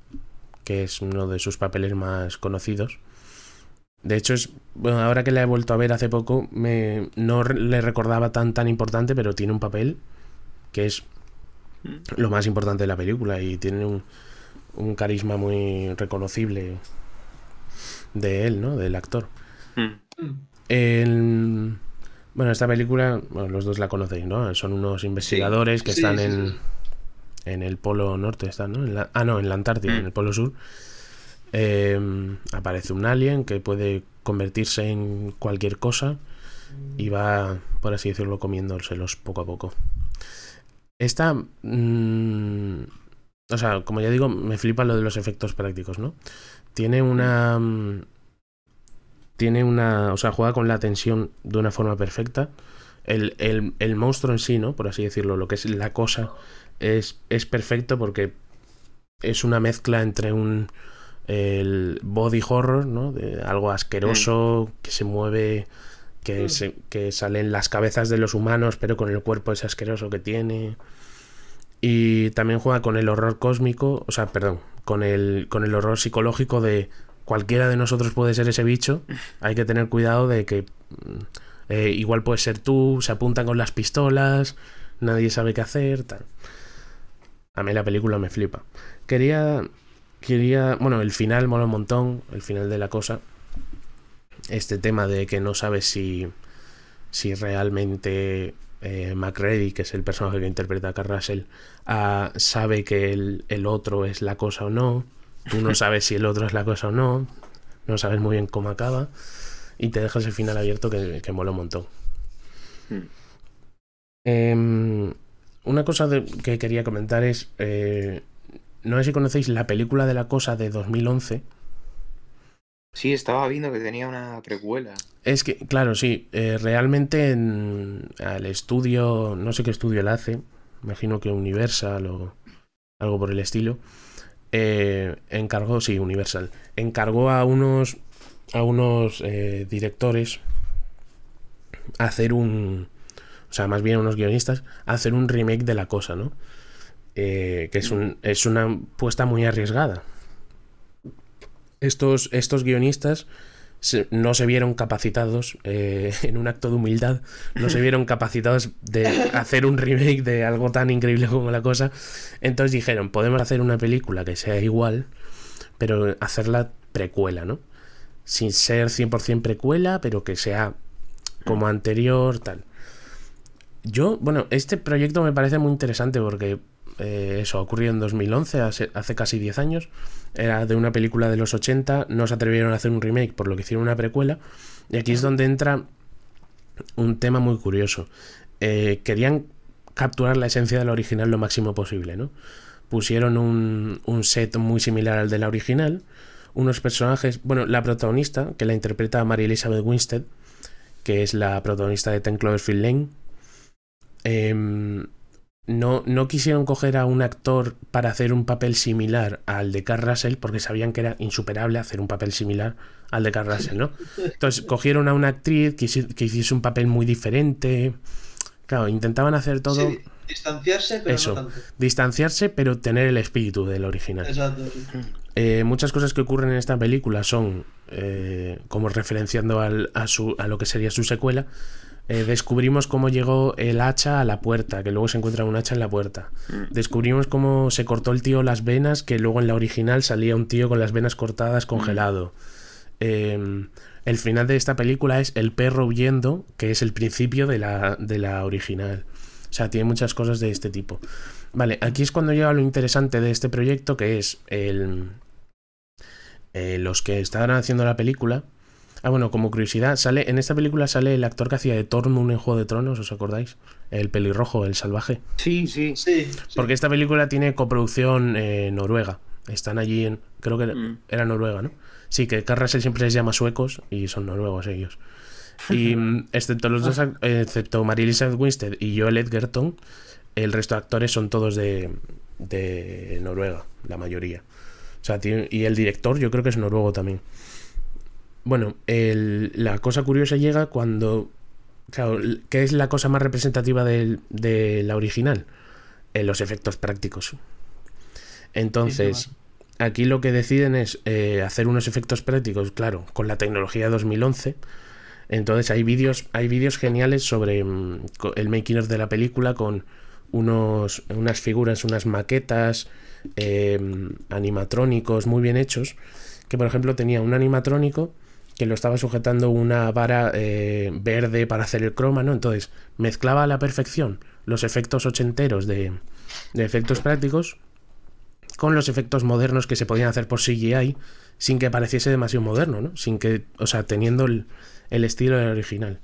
que es uno de sus papeles más conocidos. De hecho, es, bueno, ahora que la he vuelto a ver hace poco, me, no le recordaba tan tan importante, pero tiene un papel que es lo más importante de la película y tiene un, un carisma muy reconocible de él, ¿no? Del actor. Mm. mm, El- bueno, esta película, bueno, los dos la conocéis, ¿no? Son unos investigadores que Sí, están sí, en, en el polo norte, están, ¿no? En la- ah, no, en la Antártida, Mm. en el polo sur. Eh, aparece un alien que puede convertirse en cualquier cosa y va, por así decirlo, comiéndoselos poco a poco. Esta. mm, o sea, como ya digo, me flipa lo de los efectos prácticos, ¿no? Tiene una. mm, Tiene una. O sea, juega con la tensión de una forma perfecta. El, el- el monstruo en sí, ¿no? Por así decirlo, lo que es la cosa, es, es perfecto porque es una mezcla entre un. El body horror, ¿no? De algo asqueroso que se mueve que, Mm. se, que salen las cabezas de los humanos, pero con el cuerpo ese asqueroso que tiene. Y también juega con el horror cósmico, o sea, perdón, con el, con el horror psicológico de cualquiera de nosotros puede ser ese bicho. Hay que tener cuidado de que mm, eh, igual puede ser tú, se apuntan con las pistolas, nadie sabe qué hacer, tal. A mí la película me flipa. Quería, quería, bueno, el final mola un montón, el final de la cosa este tema de que no sabes si, si realmente eh, McReady, que es el personaje que interpreta a Carl Russell, ah, sabe que el, el otro es la cosa o no. Tú no sabes si el otro es la cosa o no. No sabes muy bien cómo acaba. Y te dejas el final abierto que, que mola un montón. Mm. Em, una cosa de- que quería comentar es. eh, no sé si conocéis la película de la cosa de 2011. Sí, estaba viendo que tenía una precuela. Es que, claro, sí, eh, realmente en, al estudio, no sé qué estudio la hace, imagino que Universal o algo por el estilo, eh, encargó, sí, Universal, encargó a unos, a unos eh, directores hacer un, o sea, más bien a unos guionistas, hacer un remake de la cosa, ¿no? Eh, que es, un, es una puesta muy arriesgada. Estos, estos guionistas no se vieron capacitados, eh, en un acto de humildad, no se vieron capacitados de hacer un remake de algo tan increíble como la cosa. Entonces dijeron, podemos hacer una película que sea igual, pero hacerla precuela, ¿no? Sin ser 100% precuela, pero que sea como anterior, tal. Yo, bueno, este proyecto me parece muy interesante porque eh, eso ha ocurrido en 2011, hace, hace casi 10 años, era de una película de los 80, no se atrevieron a hacer un remake, por lo que hicieron una precuela. Y aquí es donde entra un tema muy curioso. Eh, querían capturar la esencia de la original lo máximo posible, ¿no? Pusieron un, un set muy similar al de la original, unos personajes, bueno, la protagonista, que la interpreta Mary Elizabeth Winstead, que es la protagonista de Ten Cloverfield Lane, em, no, no quisieron coger a un actor para hacer un papel similar al de Carl Russell porque sabían que era insuperable hacer un papel similar al de Carl Russell, ¿no? Entonces cogieron a una actriz que, hiciese un papel muy diferente. Claro, intentaban hacer todo. Sí, distanciarse, pero Eso, no distanciarse, pero tener el espíritu del original. Exacto. Eh, muchas cosas que ocurren en esta película son eh, como referenciando al, a, su, a lo que sería su secuela eh, descubrimos cómo llegó el hacha a la puerta, que luego se encuentra un hacha en la puerta. Mm. Descubrimos cómo se cortó el tío las venas, que luego en la original salía un tío con las venas cortadas congelado. Em, el final de esta película es el perro huyendo, que es el principio de la, de la original. O sea, tiene muchas cosas de este tipo. Vale, aquí es cuando llega lo interesante de este proyecto, que es el, eh, los que estaban haciendo la película Ah, bueno, como curiosidad, sale en esta película sale el actor que hacía de Tormund en Juego de Tronos, ¿os acordáis? El pelirrojo, el salvaje. Sí, sí, sí. Porque esta película tiene coproducción eh, noruega. Están allí en. Creo que mm. era Noruega, ¿no? Sí, que Carrasel siempre les llama suecos y son noruegos ellos. Y mm, excepto los dos, excepto Marilisa Winstead y Joel Edgerton, el resto de actores son todos de, de Noruega, la mayoría. O sea, y el director yo creo que es noruego también. Bueno, la cosa curiosa llega cuando. Claro, ¿qué es la cosa más representativa de, la original? En los efectos prácticos. Entonces, aquí lo que deciden es eh, hacer unos efectos prácticos, claro, con la tecnología 2011. Entonces hay vídeos, hay vídeos geniales sobre mm, el making of de la película con unos, unas figuras, unas maquetas, em, animatrónicos muy bien hechos. Que por ejemplo tenía un animatrónico que lo estaba sujetando una vara eh, verde para hacer el croma, ¿no? Entonces mezclaba a la perfección los efectos ochenteros de, de efectos prácticos con los efectos modernos que se podían hacer por CGI sin que pareciese demasiado moderno, ¿no? Sin que, o sea, teniendo el, estilo del original.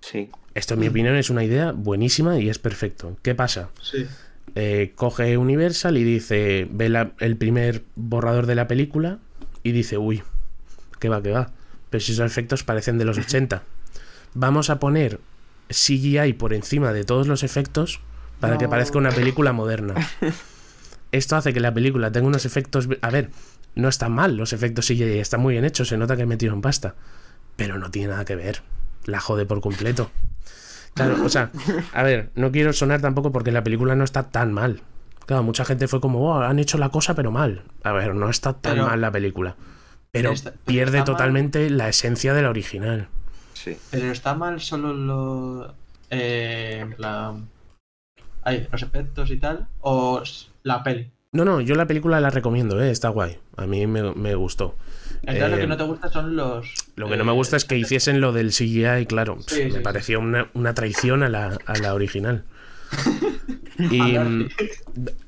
Sí. Esto, en mi opinión, es una idea buenísima y es perfecto. ¿Qué pasa? Sí. Eh, coge Universal y dice, ve el primer borrador de la película y dice, uy, ¿qué va, qué va? Pero si esos efectos parecen de los 80. Vamos a poner CGI por encima de todos los efectos para que parezca una película moderna. Esto hace que la película tenga unos efectos... A ver, no están mal los efectos CGI, están muy bien hechos, se nota que metieron pasta, pero no tiene nada que ver. La jode por completo. Claro, o sea, a ver, no quiero sonar tampoco porque la película no está tan mal. Claro, mucha gente fue como, oh, han hecho la cosa pero mal. A ver, no está tan mal la película. Pero pierde totalmente la esencia de la original. Sí. Pero está mal solo lo. Eh, los efectos y tal. O la peli. No, no, yo la película la recomiendo, ¿eh? está guay. A mí me, gustó. Entonces lo que eh, no te gusta son los. Lo que no me gusta es que hiciesen lo del CGI, claro. me pareció una, una, traición a la, a la original. Y,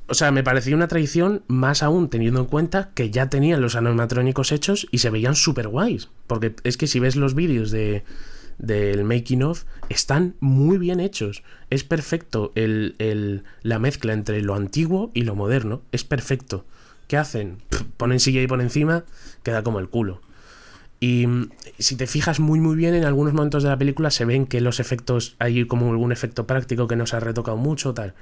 o sea, me pareció una traición más aún teniendo en cuenta que ya tenían los animatrónicos hechos y se veían súper guays. Porque es que si ves los vídeos de, del making of, están muy bien hechos. Es perfecto el, la mezcla entre lo antiguo y lo moderno. Es perfecto. ¿Qué hacen? ponen silla y por encima, queda como el culo. Y mm, si te fijas muy muy bien, en algunos momentos de la película se ven que los efectos, hay como algún efecto práctico que no se ha retocado mucho, tal.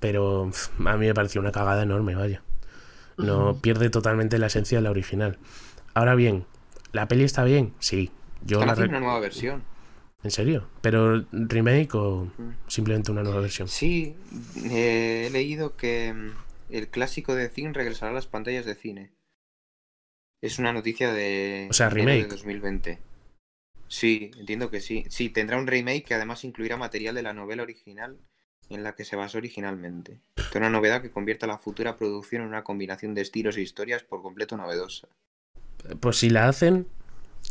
Pero a mí me pareció una cagada enorme, vaya. No pierde totalmente la esencia de la original. Ahora bien, ¿la peli está bien? Sí. Yo la una nueva versión. ¿En serio? ¿Pero remake o simplemente una nueva versión? Sí, he leído que mm, el clásico de cine regresará a las pantallas de cine. Es una noticia de, o sea, remake. de 2020. Sí, entiendo que sí. Sí, tendrá un remake que además incluirá material de la novela original en la que se basó originalmente. Es una novedad que convierte a la futura producción en una combinación de estilos e historias por completo novedosa. Pues si la hacen,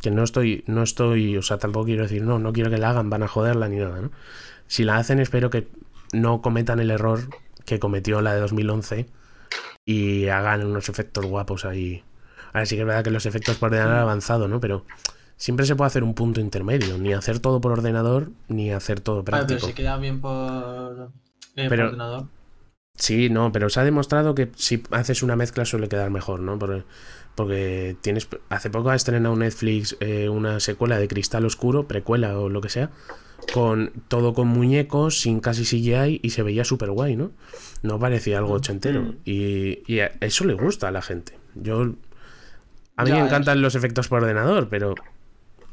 que no estoy, no estoy, o sea, tampoco quiero decir, no, no quiero que la hagan, van a joderla ni nada, ¿no? Si la hacen, espero que no cometan el error que cometió la de 2011 y hagan unos efectos guapos ahí. Ahora sí que es verdad que los efectos por ordenador han avanzado, ¿no? Pero siempre se puede hacer un punto intermedio, ni hacer todo por ordenador, ni hacer todo Vale, pero práctico. se queda bien por, eh, por Pero- ordenador. Sí, no, pero se ha demostrado que si haces una mezcla suele quedar mejor, ¿no? Porque, porque tienes. Hace poco ha estrenado Netflix eh, una secuela de Cristal Oscuro, precuela o lo que sea, con todo con muñecos, sin casi CGI y se veía súper guay, ¿no? No parecía algo ochentero. Mm. Y, eso le gusta a la gente. Yo. A mí Ya, me es- encantan los efectos por ordenador, pero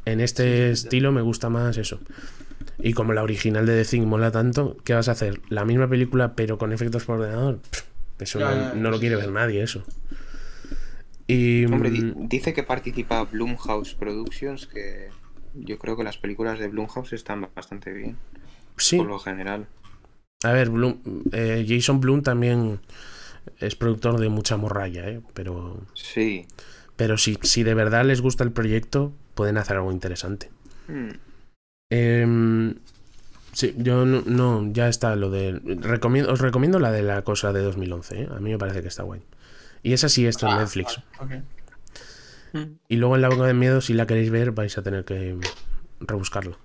en este estilo me gusta más eso. Y como la original de The Thing mola tanto, ¿qué vas a hacer? ¿La misma película pero con efectos por ordenador? Pff, Eso Ya, no, ya, no lo quiere ver nadie, eso. Y... Hombre, di- mm, dice que participa Blumhouse Productions, que yo creo que las películas de Blumhouse están bastante bien, sí, por lo general. a ver, Bloom- eh, Jason Bloom también es productor de mucha morralla, ¿eh? Pero, Sí. pero si, si de verdad les gusta el proyecto, pueden hacer algo interesante. Mm. Em, sí, yo no, no, ya está lo de... Recomiendo, os recomiendo la de la cosa de 2011, ¿eh? A mí me parece que está guay. Y esa sí está en Ah, Netflix. vale, ok. Mm. Y luego en La Boca de Miedo, si la queréis ver, vais a tener que rebuscarlo.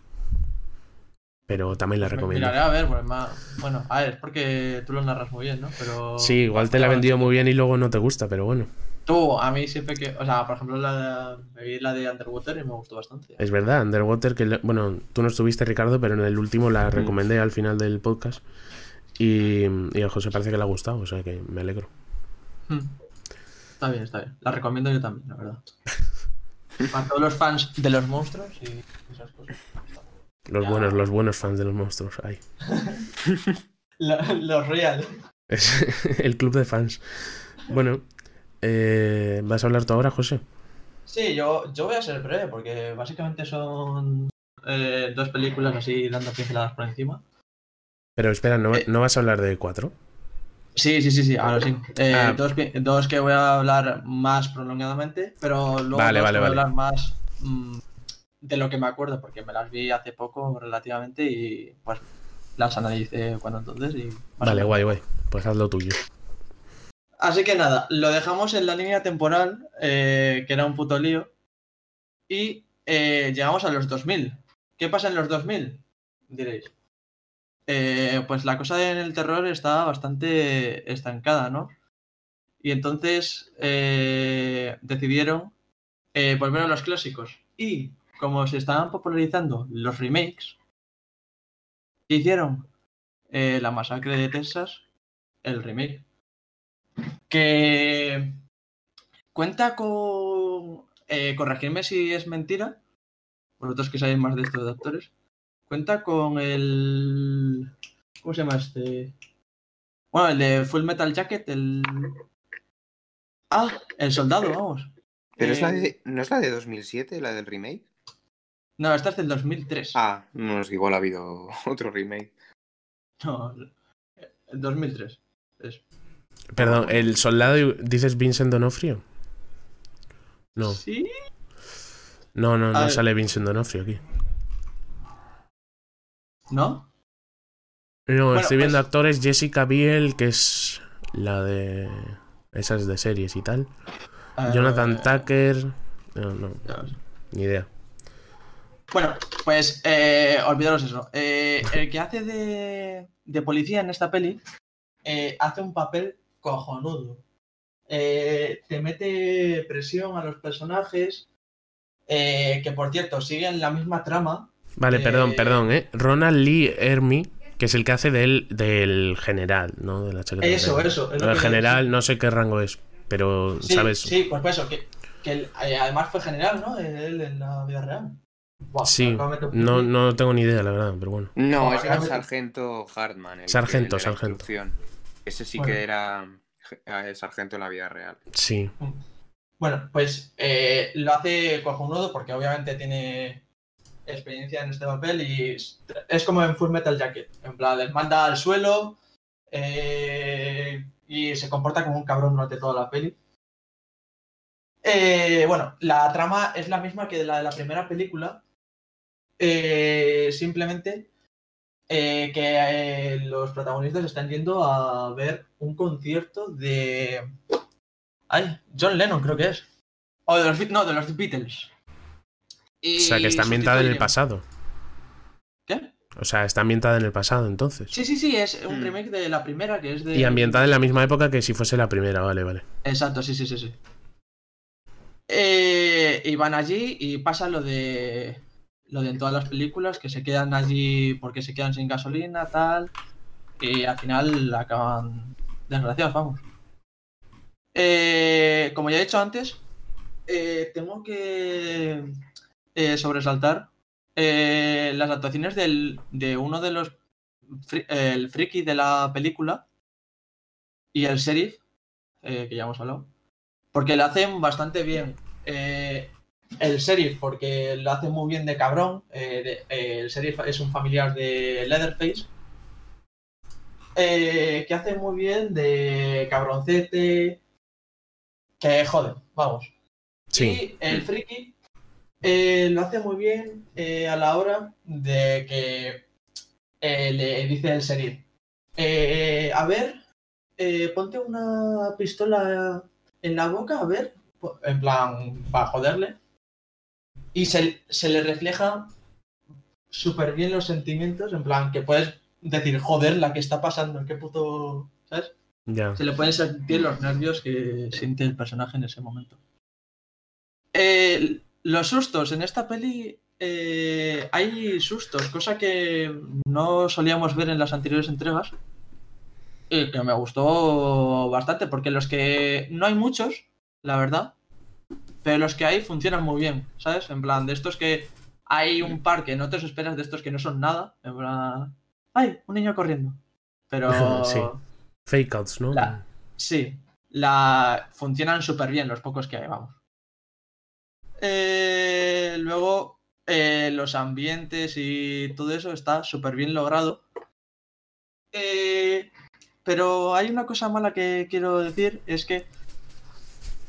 Pero también la Pues recomiendo. Miraré a ver, pues más... Bueno, a ver, es porque tú lo narras muy bien, ¿no? Pero... Sí, igual te la he vendido muy bien y luego no te gusta, pero bueno. Tú, a mí siempre que... O sea, por ejemplo, la de, me vi la de Underwater y me gustó bastante. Es verdad, Underwater, que bueno, tú no estuviste, Ricardo, pero en el último la recomendé al final del podcast. Y, y a José parece que le ha gustado, o sea que me alegro. Hmm. Está bien, está bien. La recomiendo yo también, la verdad. Para todos los fans de los monstruos y esas cosas. Los Ya. buenos, los buenos fans de los monstruos. Ay. Lo- los real. Es el club de fans. Bueno, eh, ¿vas a hablar tú ahora, José? Sí, yo, yo voy a ser breve porque básicamente son eh, dos películas así dando pinceladas por encima. Pero espera, ¿no, Eh. ¿no vas a hablar de cuatro? Sí, sí, sí, sí, ahora sí. Eh, Ah. dos, dos que voy a hablar más prolongadamente, pero luego Vale, vale, voy vale. a hablar más mm, de lo que me acuerdo, porque me las vi hace poco relativamente y pues las analicé cuando entonces y... Vale, guay, guay. Pues haz lo tuyo. Así que nada, lo dejamos en la línea temporal, eh, que era un puto lío, y eh, llegamos a los 2000. ¿Qué pasa en los 2000? Diréis. Eh, pues la cosa en el terror está bastante estancada, ¿no? Y entonces eh, decidieron volver a los clásicos. Y como se estaban popularizando los remakes, ¿qué hicieron? La masacre de Texas, el remake que cuenta con eh, corregirme si es mentira vosotros que sabéis más de estos de actores cuenta con el ¿cómo se llama este? bueno el de Full Metal Jacket el ah el soldado vamos Pero es la Eh, de, ¿no es la de 2007, la del remake? no esta es del 2003 Ah, no, es igual ha habido otro remake. no el 2003 es Perdón, ¿el soldado dices Vincent Donofrio? No, sí no, no, A no ver. sale Vincent Donofrio aquí. no No, Bueno, estoy viendo pues- actores Jessica Biel, que es la de esas de series y tal. Jonathan Eh, Tucker. No, no, ni idea. Bueno, pues eh, olvidaros eso. Eh, el que hace de, de policía en esta peli eh, hace un papel cojonudo. Eh, te mete presión a los personajes, eh, que por cierto siguen la misma trama. Vale, Eh, perdón, perdón, ¿eh? Ronald Lee Ermey, que es el que hace del, del general, ¿no? De la chaqueta Eso, eso. es El general, no sé qué rango es, pero, Sí, ¿sabes? sí, pues, pues eso, que, que él, eh, además fue general, ¿no? Él en la vida real. Sí, no, no tengo ni idea, la verdad, pero bueno. No, es el sargento Hartman. el Sargento, sargento. Ese sí Bueno. que era eh, el sargento en la vida real. Sí. Bueno, pues eh, lo hace cojonudo porque obviamente tiene experiencia en este papel y es- es como en Full Metal Jacket. En plan, les manda al suelo eh, y se comporta como un cabrón durante toda la peli. Eh, bueno, la trama es la misma que la de la primera película. eh, simplemente eh, que eh, los protagonistas están yendo a ver un concierto de. Ay, John Lennon creo que es. O de los, no, de los Beatles. Y O sea, que está ambientada en el pasado. ¿Qué? O sea, está ambientada en el pasado entonces. Sí, sí, sí, es un Mm. remake de la primera que es de. Y ambientada en la misma época que si fuese la primera, vale, vale. Exacto, sí, sí, sí, sí. Eh, y van allí y pasa lo de lo de en todas las películas, que se quedan allí porque se quedan sin gasolina, tal. Y al final acaban desgraciados, vamos. Eh, como ya he dicho antes, eh, tengo que eh, sobresaltar eh, las actuaciones del, de uno de los el friki de la película y el sheriff, eh, que ya hemos hablado, porque lo hacen bastante bien. Eh, el sheriff, porque lo hace muy bien de cabrón. eh, de- eh, el sheriff es un familiar de Leatherface. eh, que hace muy bien de cabroncete. Que jode, vamos. Sí. Y el friki lo hace muy bien a la hora de que le dice el sheriff. a ver, ponte una pistola en la boca, a ver, en plan, para joderle. Y se, se le refleja súper bien los sentimientos, en plan, que puedes decir, joder, la que está pasando, qué puto. ¿Sabes? Se le pueden sentir los nervios que siente el personaje en ese momento. Eh, los sustos en esta peli. eh, hay sustos, cosa que no solíamos ver en las anteriores entregas. Y que me gustó bastante, porque los que. No hay muchos, la verdad. Pero los que hay funcionan muy bien, ¿sabes? En plan, de estos que hay un par que no te esperas, de estos que no son nada. En plan. ¡Ay! Un niño corriendo. Pero. Sí. Fake outs, ¿no? La- Sí, la funcionan súper bien los pocos que hay, vamos. Eh, luego, eh, los ambientes y todo eso está súper bien logrado. Eh, pero hay una cosa mala que quiero decir, es que,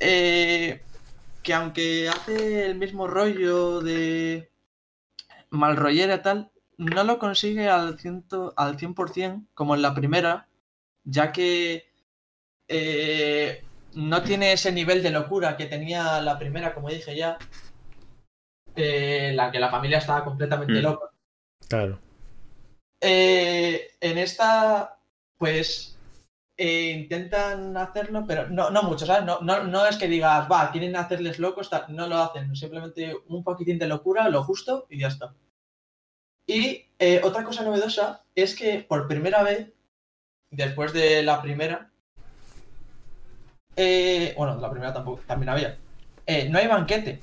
eh, que aunque hace el mismo rollo de mal rollera y tal, no lo consigue al, ciento, al 100% como en la primera, ya que eh, no tiene ese nivel de locura que tenía la primera, como dije ya, eh, la que la familia estaba completamente Mm. loca. Claro. Eh, en esta, pues, eh, intentan hacerlo, pero no, no mucho, ¿sabes? No, no, no es que digas, va, quieren hacerles locos, tal, no lo hacen, simplemente un poquitín de locura, lo justo y ya está. Y eh, otra cosa novedosa es que por primera vez, después de la primera, eh, bueno, la primera tampoco, también había, eh, no hay banquete.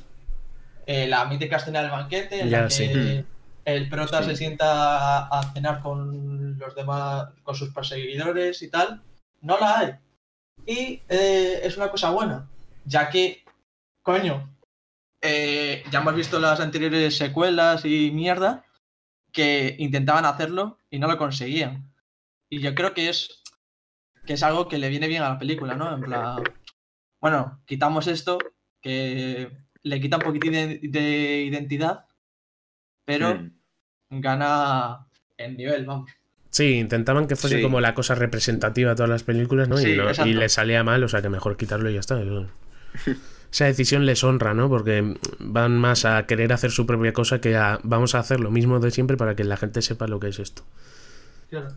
Eh, la mítica escena del banquete en Ya, la que sí. el prota Sí. se sienta a, a cenar con los demás, con sus perseguidores y tal, no la hay. Y eh, es una cosa buena, ya que, coño, eh, ya hemos visto las anteriores secuelas y mierda que intentaban hacerlo y no lo conseguían. Y yo creo que es que es algo que le viene bien a la película, ¿no? En plan, bueno, quitamos esto que le quita un poquitín de, de identidad, pero Mm. gana el nivel, vamos. Sí, intentaban que fuese Sí. como la cosa representativa de todas las películas, ¿no? Sí, y, no- y le salía mal, o sea que mejor quitarlo y ya está. Esa decisión les honra, ¿no? Porque van más a querer hacer su propia cosa que a vamos a hacer lo mismo de siempre para que la gente sepa lo que es esto. Claro.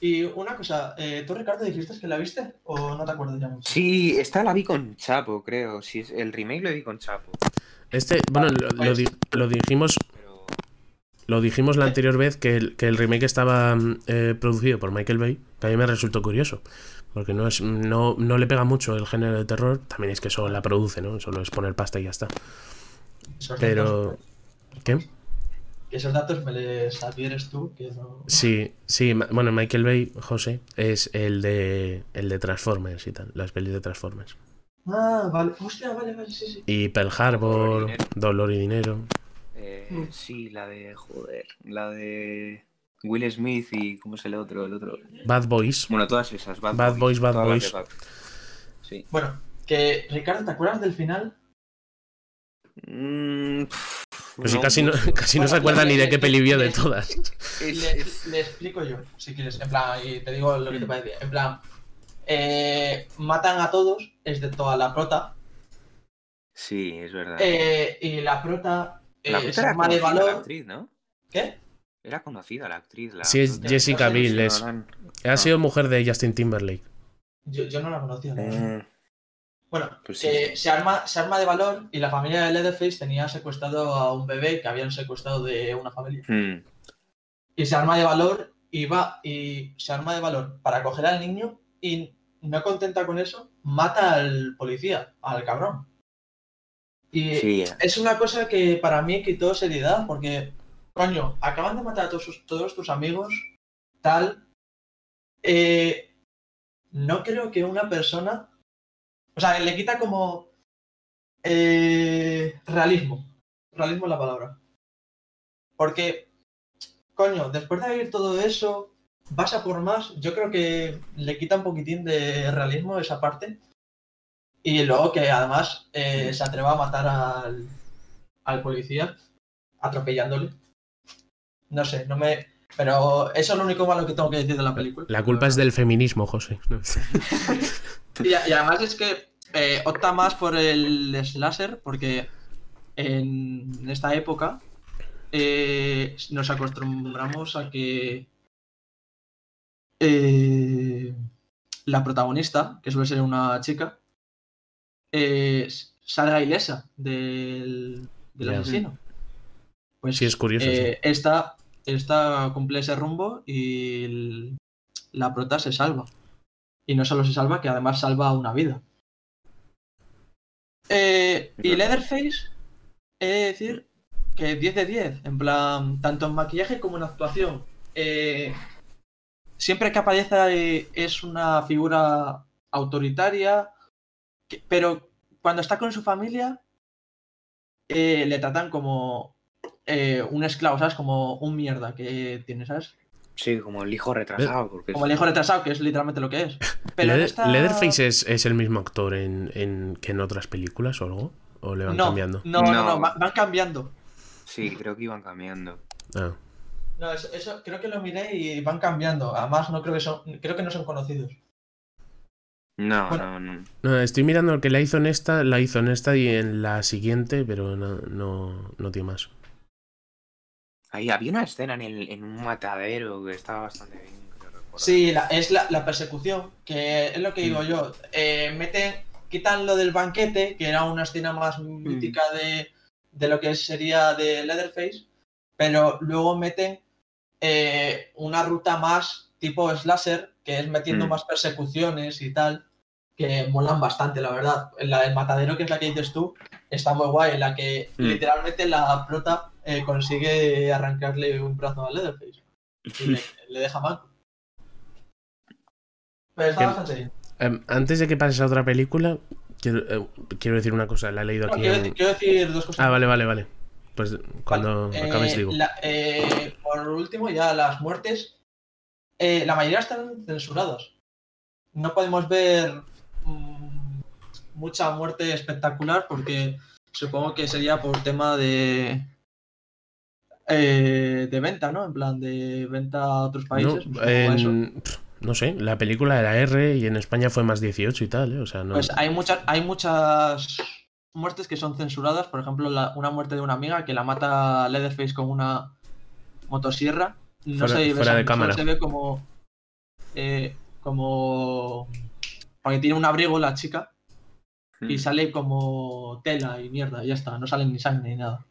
Y una cosa, eh, ¿tú Ricardo dijiste que la viste o no te acuerdas ya mucho? Sí, esta la vi con Chapo, creo. Sí, el remake lo vi con Chapo. Este, bueno, lo, lo di- lo dijimos. Lo dijimos la anterior vez que el, que el remake estaba mm, eh, producido por Michael Bay, que a mí me resultó curioso, porque no, es, no, no le pega mucho el género de terror, también es que solo la produce, ¿no? Solo es poner pasta y ya está. Esos Pero... datos- ¿Qué? que esos datos me les advieres tú, que no... Sí, sí, bueno, Michael Bay, José, es el de, el de Transformers y tal, las pelis de Transformers. Ah, vale. Hostia, vale, vale, sí, sí. Y Pearl Dolor y Harbor, Dinero. Dolor y Dinero. Eh, Mm. sí, la de. Joder. La de. Will Smith y. ¿Cómo es el otro? El otro. Bad Boys. Bueno, todas esas. Bad, Bad Boys, Bad Boys. de Bad- Sí. Bueno, que Ricardo, ¿te acuerdas del final? Mm, pff, Pues sí, casi no, casi no se acuerda ni de qué peli vio de todas. Le, le explico yo, si quieres, en plan, y te digo lo que te parece. En plan, eh, matan a todos, excepto a la prota. Sí, es verdad. eh, y la prota la se puta era arma de conocida la valor. actriz, ¿no? ¿Qué? Era conocida la actriz. La Sí, es. Jessica Biel. Es-. Ha sido mujer de Justin Timberlake. Yo, yo no la conocía. Mm, Bueno, Pues sí, sí. Se, arma, se arma de valor y la familia de Leatherface tenía secuestrado a un bebé que habían secuestrado de una familia. mm. Y se arma de valor y va y se arma de valor para coger al niño y no contenta con eso, mata al policía, al cabrón. Y Sí, es una cosa que para mí quitó seriedad porque, coño, acaban de matar a todos, sus- todos tus amigos, tal. eh, no creo que una persona. O sea, le quita como. eh, realismo. Realismo es la palabra. Porque, coño, después de vivir todo eso, vas a por más. Yo creo que le quita un poquitín de realismo esa parte. Y luego que además eh, se atreva a matar al, al policía atropellándole. No sé, no me. Pero eso es lo único malo que tengo que decir de la película. La culpa es del feminismo, José. Y, y además es que eh, opta más por el slasher porque en esta época eh, nos acostumbramos a que eh, la protagonista, que suele ser una chica, eh, salga ilesa del, asesino. Pues Sí, es curioso. sí. eh, esta, esta cumple ese rumbo y el- la prota se salva. Y no solo se salva, que además salva una vida. Eh, y Leatherface, he de decir que 10 de 10, en plan, tanto en maquillaje como en actuación. Eh, siempre que aparece es una figura autoritaria, que- pero cuando está con su familia eh, le tratan como eh, un esclavo, ¿sabes? Como un mierda que tiene, ¿sabes? Sí, como el hijo retrasado. Porque Como el hijo retrasado, que es literalmente lo que es. Pero Leather- esta- ¿Leatherface es, es el mismo actor en, en- que en otras películas o algo? ¿O le van no, cambiando? No, no, no, No. va- van cambiando. Sí, creo que iban cambiando. Ah. No, eso, eso creo que lo miré y van cambiando. Además, no creo que son, creo que no son conocidos. No, Bueno. no, no. No, estoy mirando el que la hizo en esta, la hizo en esta y en la siguiente, pero no, no, no tiene más. Ahí había una escena en, el, en un matadero que estaba bastante bien. Sí, la- es la, la persecución, que es lo que digo Mm. yo. Eh, meten, quitan lo del banquete, que era una escena más mítica de, de lo que sería de Leatherface, pero luego meten eh, una ruta más tipo slasher, que es metiendo Mm. más persecuciones y tal, que molan bastante, la verdad. La del matadero, que es la que dices tú, está muy guay, en la que Mm. literalmente la prota eh, consigue arrancarle un brazo a Leatherface y le, le deja mal. Pero está Bien. bastante bien. Em, antes de que pases a otra película, quiero, eh, quiero decir una cosa, la he leído No, aquí. quiero, en- decir, quiero decir dos cosas. Ah, vale, vale, vale. Pues cuando Vale, acabes eh, digo. la- eh, por último, ya las muertes. eh, la mayoría están censuradas. No podemos ver mucha muerte espectacular porque supongo que sería por tema de. eh, de venta, ¿no? En plan, de venta a otros países. en- pf, no sé, la película era R y en España fue más 18 y tal, ¿eh? O sea, no. Pues hay muchas, hay muchas muertes que son censuradas. Por ejemplo, la- una muerte de una amiga que la mata Leatherface con una motosierra. No Fuera- ve fuera de cámara. se ve como. eh, como. Porque tiene un abrigo la chica y Mm. sale como tela y mierda, y ya está. No sale ni sangre ni nada.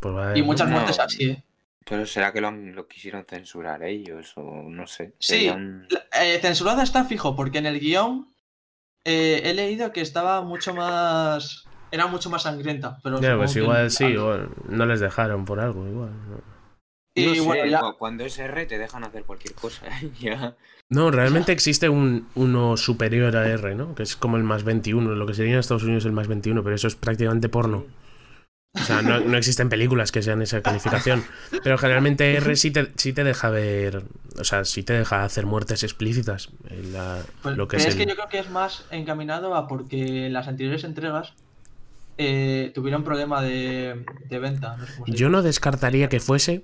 pues Y muchas no. muertes así, ¿eh? Pero será que lo, han- lo quisieron censurar ellos o no sé. Sí. Un- eh, censurada está fijo, porque en el guion eh, he leído que estaba mucho más. Era mucho más sangrienta. Pero pues igual sí, igual no les dejaron por algo, igual. ¿no? No bueno, cuando es R te dejan hacer cualquier cosa. ya. No, realmente existe un, uno superior a R, ¿no? Que es como el más 21, lo que sería en Estados Unidos el más 21, pero eso es prácticamente porno. O sea, no, no existen películas que sean esa calificación. Pero generalmente R sí te, sí te deja ver, o sea, sí te deja hacer muertes explícitas. en la- Pues, lo que pero es es que el- yo creo que es más encaminado a porque en las anteriores entregas eh, tuvieron problema de, de venta. No sé Yo no descartaría que fuese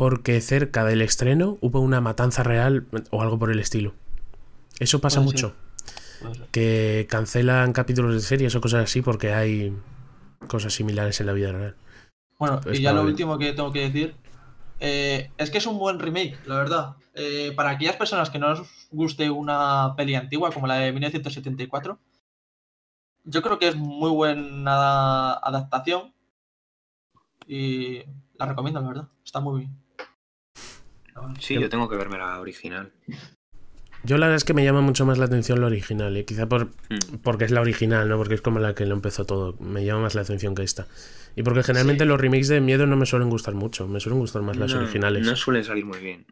porque cerca del estreno hubo una matanza real o algo por el estilo. Eso pasa Puede mucho. Ser. Que cancelan capítulos de series o cosas así porque hay cosas similares en la vida real. Bueno, y ya lo último que tengo que decir eh, es que es un buen remake, la verdad. Eh, para aquellas personas que no os guste una peli antigua como la de 1974, yo creo que es muy buena adaptación y la recomiendo, la verdad. Está muy bien. Sí, yo tengo que verme la original. Yo la verdad es que me llama mucho más la atención la original, y quizá por, Mm. porque es la original, ¿no? Porque es como la que lo empezó todo. Me llama más la atención que esta. Y porque generalmente Sí. los remakes de miedo no me suelen gustar mucho. Me suelen gustar más las No, originales. No suelen salir muy bien.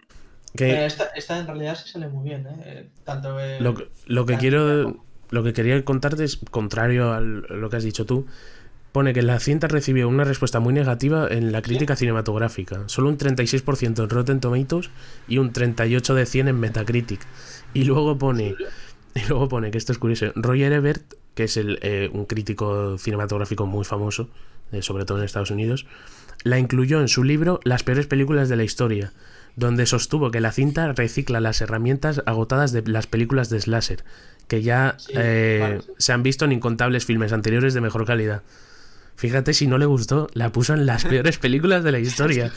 Que Eh, esta, esta en realidad sí sale muy bien, ¿eh? Tanto eh, lo, que- lo que quiero. Lo que quería contarte es contrario a lo que has dicho tú. Pone que la cinta recibió una respuesta muy negativa en la crítica cinematográfica. Solo un 36% en Rotten Tomatoes y un 38 de 100 en Metacritic. Y luego pone. Y luego pone que esto es curioso. Roger Ebert, que es el, eh, un crítico cinematográfico muy famoso, eh, sobre todo en Estados Unidos, la incluyó en su libro Las peores películas de la historia, donde sostuvo que la cinta recicla las herramientas agotadas de las películas de slasher, que ya Sí, eh, vale, se han visto en incontables filmes anteriores de mejor calidad. Fíjate si no le gustó, la puso en las peores películas de la historia.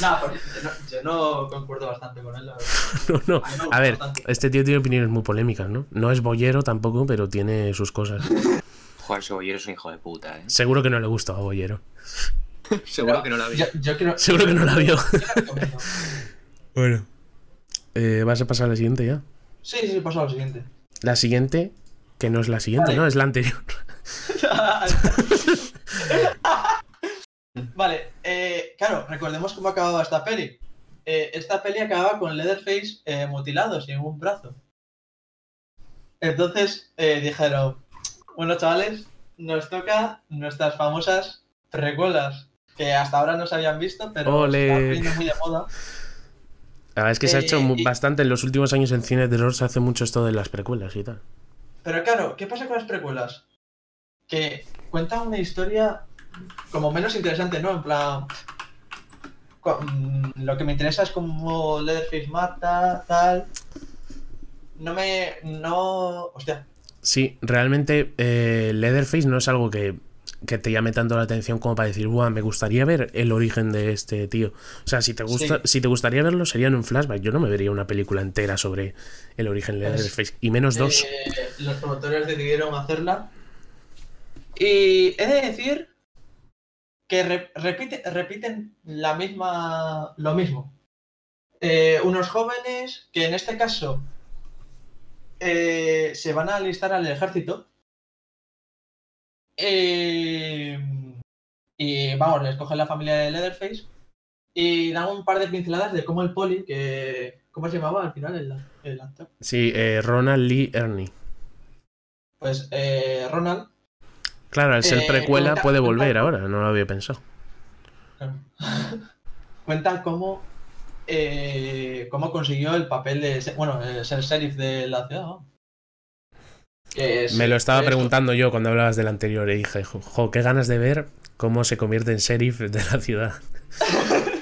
No, yo no, yo no concuerdo bastante con él, la verdad. No, no. A ver, bastante. este tío tiene opiniones muy polémicas, ¿no? No es boyero tampoco, pero tiene sus cosas. Joder, ese bollero es un hijo de puta, ¿eh? Seguro que no le gustó a Boyero. Seguro que no la vi. Yo, yo creo. Seguro que no la vio. la. Bueno. Eh, ¿Vas a pasar a la siguiente ya? Sí, sí, paso a lo siguiente. La siguiente, que no es la siguiente, Vale. ¿no? Es la anterior. Vale, eh, claro, recordemos cómo acababa esta peli. Eh, esta peli acababa con Leatherface eh, mutilado, sin un brazo. Entonces dijeron, bueno chavales, nos toca nuestras famosas precuelas, que hasta ahora no se habían visto, pero Ole. se están muy de moda. La verdad es que se ha hecho y- bastante en los últimos años en cine de terror, se hace mucho esto de las precuelas y tal. Pero claro, ¿qué pasa con las precuelas? Que cuentan una historia como menos interesante, ¿no? En plan. mm, Lo que me interesa es cómo Leatherface mata, tal. No me. No. Hostia. Sí, realmente eh, Leatherface no es algo que, que te llame tanto la atención como para decir, Buah, me gustaría ver el origen de este tío. O sea, si te gusta, Sí. si te gustaría verlo, sería en un flashback. Yo no me vería una película entera sobre el origen de Leatherface. Y menos dos. Eh, los promotores decidieron hacerla. Y he de decir que re- repite- repiten la misma, lo mismo. Eh, unos jóvenes que en este caso eh, se van a alistar al ejército. Eh, y vamos, les cogen la familia de Leatherface y dan un par de pinceladas de cómo el poli, que ¿cómo se llamaba al final el, el actor? Sí, eh, Ronald Lee Ernie. Pues eh, Ronald Claro, al ser Eh, precuela cuenta- puede cuenta- volver ahora, no lo había pensado. Claro. Cuenta cómo, eh, cómo consiguió el papel de bueno, ser sheriff de la ciudad. ¿no? Que es- Me lo estaba preguntando yo cuando hablabas del anterior y dije, jo, jo, qué ganas de ver cómo se convierte en sheriff de la ciudad.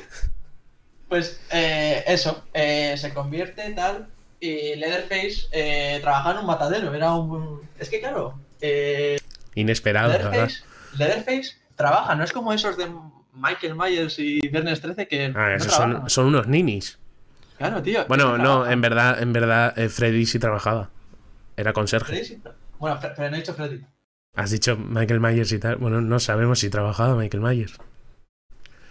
Pues eh, eso, eh, se convierte tal y Leatherface eh, trabajaba en un matadero. Era un. Es que claro, eh, Inesperado, la verdad. Leatherface, Leatherface trabaja, no es como esos de Michael Myers y Viernes 13 que. Ah, no esos trabajan. son, son unos ninis. Claro, tío. Bueno, no, en verdad, en verdad, eh, Freddy sí trabajaba. Era conserje. Sí- Bueno, pero no he dicho Freddy. Has dicho Michael Myers y tal. Bueno, no sabemos si trabajaba Michael Myers.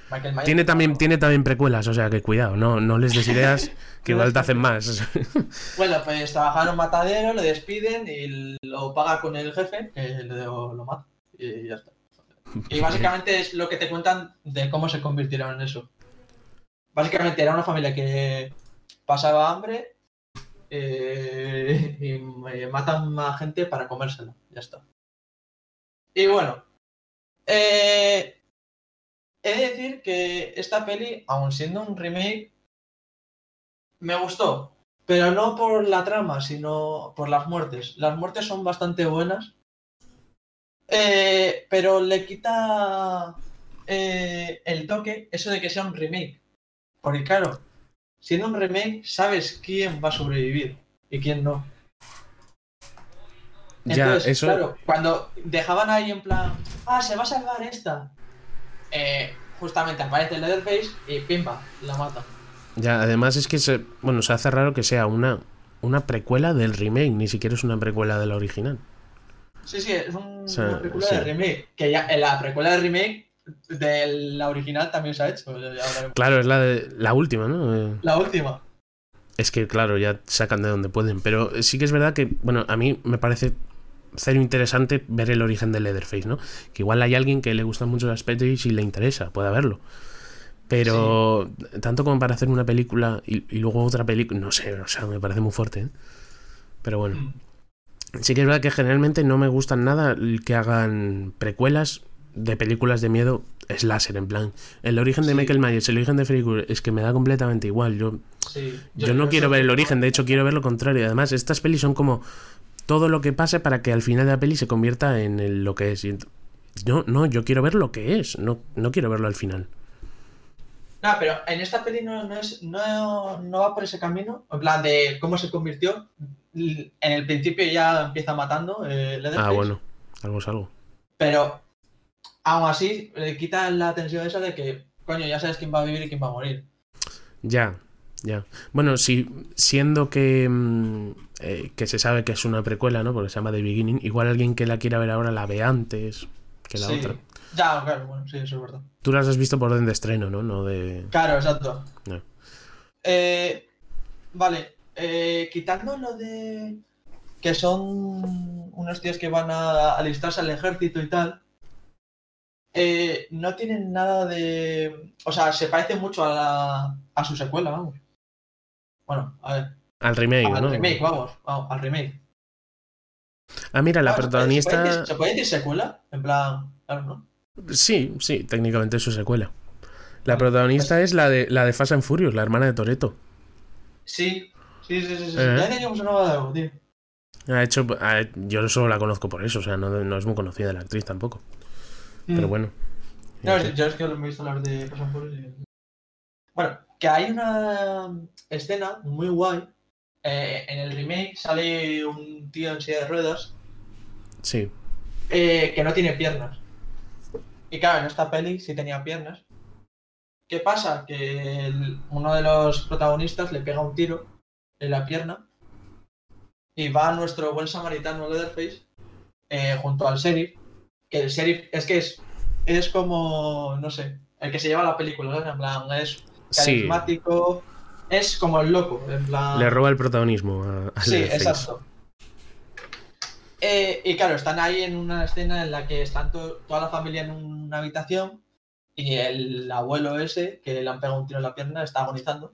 Michael Myers Tiene también, tiene también precuelas, o sea que cuidado, no, no les des ideas que igual te hacen más. Bueno, pues trabajaba en un matadero, le despiden y lo paga con el jefe, que lo, lo mata. Y ya está. Y básicamente es lo que te cuentan de cómo se convirtieron en eso. Básicamente era una familia que pasaba hambre eh, y matan a gente para comérsela. Ya está. Y bueno. eh, he de decir que esta peli, aun siendo un remake, me gustó. Pero no por la trama, sino por las muertes. Las muertes son bastante buenas. Eh, pero le quita eh, el toque eso de que sea un remake. Porque claro, siendo un remake, sabes quién va a sobrevivir y quién no. Ya, Entonces, eso. claro, cuando dejaban ahí en plan, ah, se va a salvar esta. Eh, justamente aparece Leatherface y pimba, la mata. Ya, además es que se, bueno, se hace raro que sea una, una precuela del remake, ni siquiera es una precuela de la original. Sí, sí, es un- sea, una precuela sí. de remake. Que ya en la precuela de remake de la original también se ha hecho. ya. Claro, es la de la última, ¿no? Eh, La última. Es que, claro, ya sacan de donde pueden. Pero sí que es verdad que, bueno, a mí me parece cero interesante ver el origen de Leatherface, ¿no? Que igual hay alguien que le gustan mucho las pelis y le interesa, puede haberlo. Pero tanto como para hacer una película y, y luego otra película, no sé, o sea, me parece muy fuerte. ¿eh? Pero bueno, Mm. sí que es verdad que generalmente no me gustan nada que hagan precuelas de películas de miedo slasher, en plan. El origen de Sí. Michael Myers, el origen de Freddy Krueger, es que me da completamente igual. Yo Sí. yo, no quiero ver el origen, de hecho quiero ver lo contrario. Además, estas pelis son como todo lo que pase para que al final de la peli se convierta en el- lo que es. No, no, yo quiero ver lo que es, no, no quiero verlo al final. No, pero en esta peli no, no, es, no, no va por ese camino. En plan de cómo se convirtió. En el principio ya empieza matando eh, Ah, bueno, algo es algo. Pero aún así le quitan la tensión esa de que, coño, ya sabes quién va a vivir y quién va a morir. Ya, ya. Bueno, si, siendo que, mm, eh, que se sabe que es una precuela, ¿no? Porque se llama The Beginning, igual alguien que la quiera ver ahora la ve antes que la Sí. otra. Ya, claro, bueno, sí, eso es verdad. Tú las has visto por orden de estreno, ¿no? No de. Claro, exacto. No. Eh, vale, eh, quitando lo de que son unos tíos que van a alistarse al ejército y tal, eh, no tienen nada de... O sea, se parece mucho a, la- a su secuela, vamos. Bueno, a ver, Al remake, al ¿no? remake, vamos, vamos, al remake. Ah, mira, la Ah, ¿se puede- ¿Se puede, protagonista. se puede decir secuela? En plan, claro, ¿no? Sí, sí, técnicamente es su secuela. La protagonista es la de la de Fast and Furious, la hermana de Toreto. Sí, sí, sí, sí. sí. Eh. Ya me sonaba de algo, tío. Ha hecho, ha- yo solo la conozco por eso, o sea, no, no es muy conocida la actriz tampoco. Pero Mm. bueno. No, yo es que me he visto hablar de Fast and Furious y- Bueno, que hay una escena muy guay. Eh, en el remake sale un tío en silla de ruedas Sí, eh, que no tiene piernas. Y claro, en esta peli sí tenía piernas. ¿Qué pasa? Que el- uno de los protagonistas le pega un tiro en la pierna y va nuestro buen samaritano Leatherface eh, junto al sheriff. Que el sheriff es que es, es como, no sé, el que se lleva la película. En plan, es sí. Es como el loco, en plan... Le roba el protagonismo a, a Sí, exacto. Eh, y claro, están ahí en una escena en la que están to- toda la familia en una habitación y el abuelo ese, que le han pegado un tiro en la pierna, está agonizando.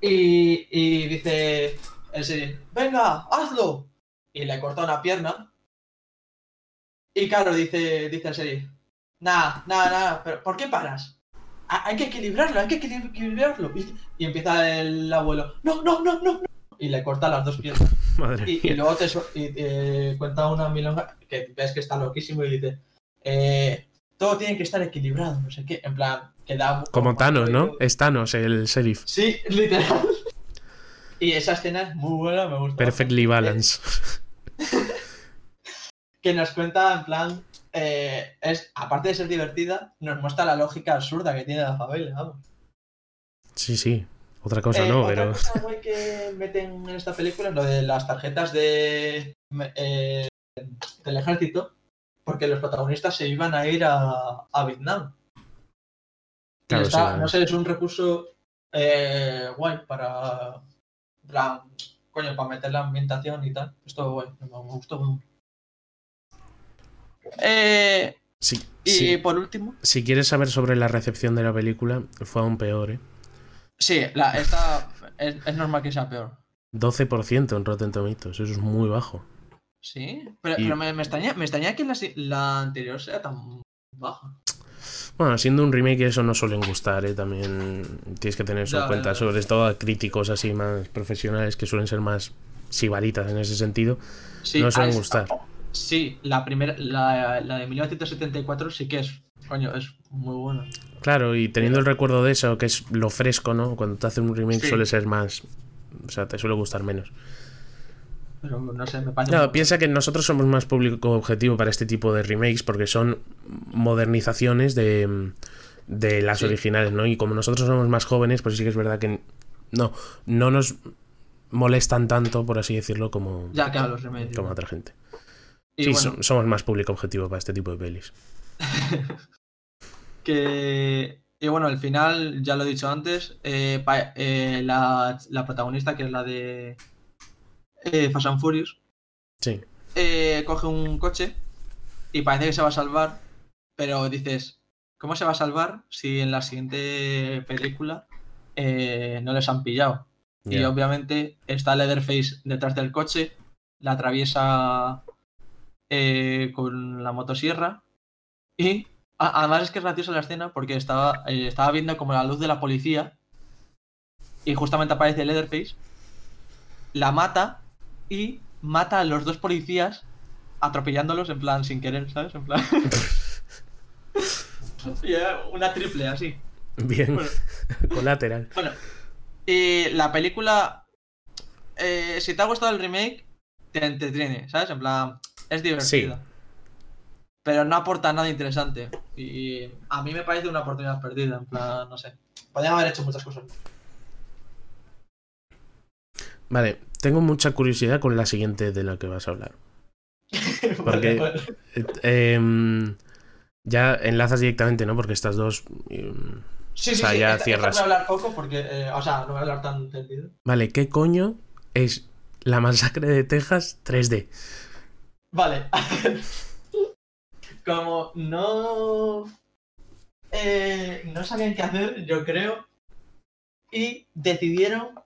Y, y dice el serie, venga, hazlo. Y le corta una pierna. Y claro, dice, dice el serie, nada, nada, nada, pero ¿por qué paras? "Ha- Hay que equilibrarlo, hay que equili- equilibrarlo. Y, y empieza el abuelo, no, no, no, no, no. Y le corta las dos piernas. Madre Y, y luego te, y, eh, cuenta una milonga que ves que está loquísimo y dice, eh, todo tiene que estar equilibrado, no sé qué. En plan, que da... Como Thanos, ¿no? Es Thanos, el sheriff. Sí, literal. Y esa escena es muy buena, me gusta. Perfectly balanced. Que nos cuenta, en plan, eh, es aparte de ser divertida, nos muestra la lógica absurda que tiene la vamos. Sí, sí. Otra cosa Eh, no, otra pero. cosa guay que meten en esta película es lo de las tarjetas de eh, del ejército, porque los protagonistas se iban a ir a, a Vietnam. Claro, está- sí, no sé, es un recurso eh, guay para, para, coño, para meter la ambientación y tal. Esto guay, me, me gustó mucho. Eh, Sí, y sí. por último, Si quieres saber sobre la recepción de la película, fue aún peor, ¿eh? sí, la, esta es, es normal que sea peor. 12% en Rotten Tomatoes, eso es muy bajo. Sí, pero, Y- pero me, me extraña, me extraña que la, anterior sea tan baja. Bueno, siendo un remake eso no suelen gustar, ¿eh? También tienes que tener eso en cuenta, sobre todo a críticos así más profesionales que suelen ser más sibaritas en ese sentido, Sí, no suelen gustar. Sí, la primera, la, la de 1974 sí que es, coño, es muy buena. Claro, y teniendo el recuerdo de eso, que es lo fresco, ¿no? Cuando te hacen un remake Sí. suele ser más. O sea, te suele gustar menos. Pero no sé, me parece. Claro, muy- piensa que nosotros somos más público objetivo para este tipo de remakes porque son modernizaciones de, de las Sí. originales, ¿no? Y como nosotros somos más jóvenes, pues sí que es verdad que no, no nos molestan tanto, por así decirlo, como, Ya, claro, los remedios. como a otra gente. Y sí, bueno, somos más público objetivo para este tipo de pelis. que. Y bueno, al final, ya lo he dicho antes, eh, pa- eh, la, la protagonista, que es la de eh, Fast and Furious, Sí, eh, coge un coche y parece que se va a salvar, pero dices, ¿cómo se va a salvar si en la siguiente película no les han pillado? Y obviamente está Leatherface detrás del coche, la atraviesa eh, con la motosierra y a- además es que es graciosa la escena porque estaba, eh, estaba viendo como la luz de la policía y justamente aparece Leatherface, la mata y mata a los dos policías atropellándolos en plan sin querer, ¿sabes? En plan... Una triple así. Bien, Bueno, colateral. bueno, y la película, eh, si te ha gustado el remake, te entretiene, ¿sabes? En plan, es divertida. Pero no aporta nada interesante. Y a mí me parece una oportunidad perdida, en plan, no sé. Podrían haber hecho muchas cosas. Vale, tengo mucha curiosidad con la siguiente de la que vas a hablar. Porque- vale. Eh, em, ya enlazas directamente, ¿no? Porque estas dos... em, Sí, o sí, sea, sí, ya esta- esta cierras. voy a hablar poco porque, eh, o sea, no voy a hablar tan tendido. Vale, ¿qué coño es la masacre de Texas 3D? Vale. Como no. eh, no sabían qué hacer, yo creo. Y decidieron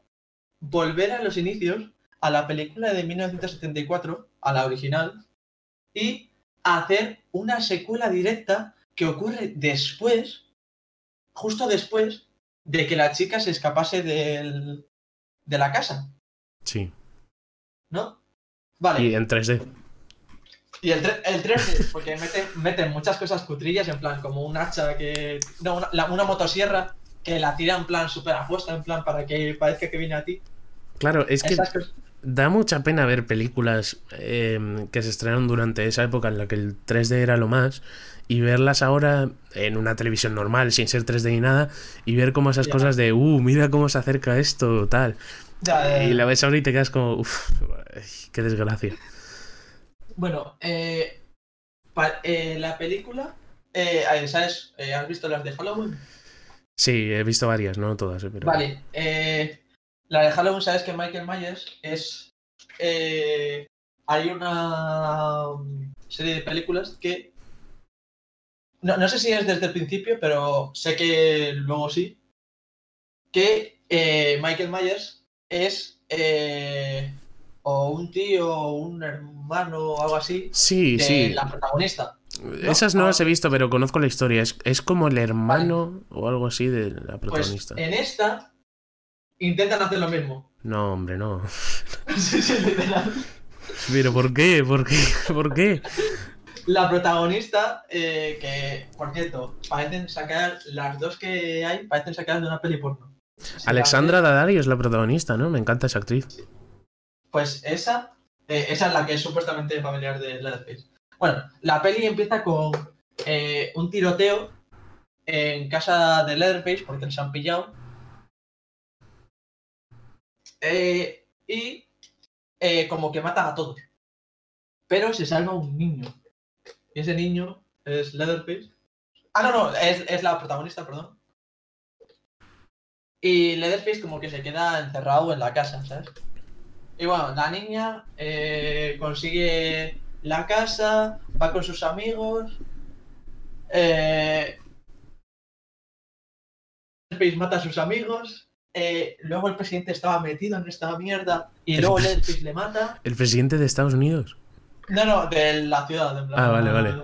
volver a los inicios, a la película de 1974, a la original, y hacer una secuela directa que ocurre después, justo después de que la chica se escapase del, de la casa, Sí. ¿No? Vale. Y en 3D. Y el, el 3D, porque meten, meten muchas cosas cutrillas, en plan, como un hacha que. No, una, la- una motosierra que la tira en plan súper apuesta, en plan, para que parezca que viene a ti. Claro, es que cosas- da mucha pena ver películas em, que se estrenaron durante esa época en la que el 3D era lo más y verlas ahora en una televisión normal, sin ser 3D ni nada, y ver como esas cosas de, uh, mira cómo se acerca esto, tal. Ya, eh, Y la ves ahora y te quedas como, uff, qué desgracia. Bueno, eh, pa- eh, la película. eh, ¿Sabes? Eh, ¿Has visto las de Halloween? Sí, he visto varias, no todas, pero... Vale. la de Halloween, sabes que Michael Myers es. hay una um, serie de películas que. No, no sé si es desde el principio, pero sé que luego sí. Que eh, Michael Myers es. eh, o un tío, o un hermano, o algo así. Sí, De sí. la protagonista. Esas no Ah. las he visto, pero conozco la historia. Es, es como el hermano o algo así de la Pues protagonista. en esta intentan hacer lo mismo. No, hombre, no. sí, sí, literal. Pero ¿por qué? ¿Por qué? ¿Por qué? La protagonista, eh, que por cierto, parecen sacar, las dos que hay, parecen sacadas de una peli porno. Alexandra Daddario es la protagonista, ¿no? Me encanta esa actriz. Pues esa, eh, esa es la que es supuestamente familiar de Leatherface. Bueno, la peli empieza con eh, un tiroteo en casa de Leatherface porque les han pillado. Eh, y eh, como que matan a todos. Pero se salva un niño. Y ese niño es Leatherface. Ah, no, no, es, es la protagonista, perdón. Y Leatherface como que se queda encerrado en la casa, ¿sabes? Y bueno, la niña eh, consigue la casa, va con sus amigos. Eh, Leatherface mata a sus amigos. eh, luego el presidente estaba metido en esta mierda. Y El luego Leatherface le mata. ¿El presidente de Estados Unidos? No, no, de la ciudad. en plan- Ah, vale, vale.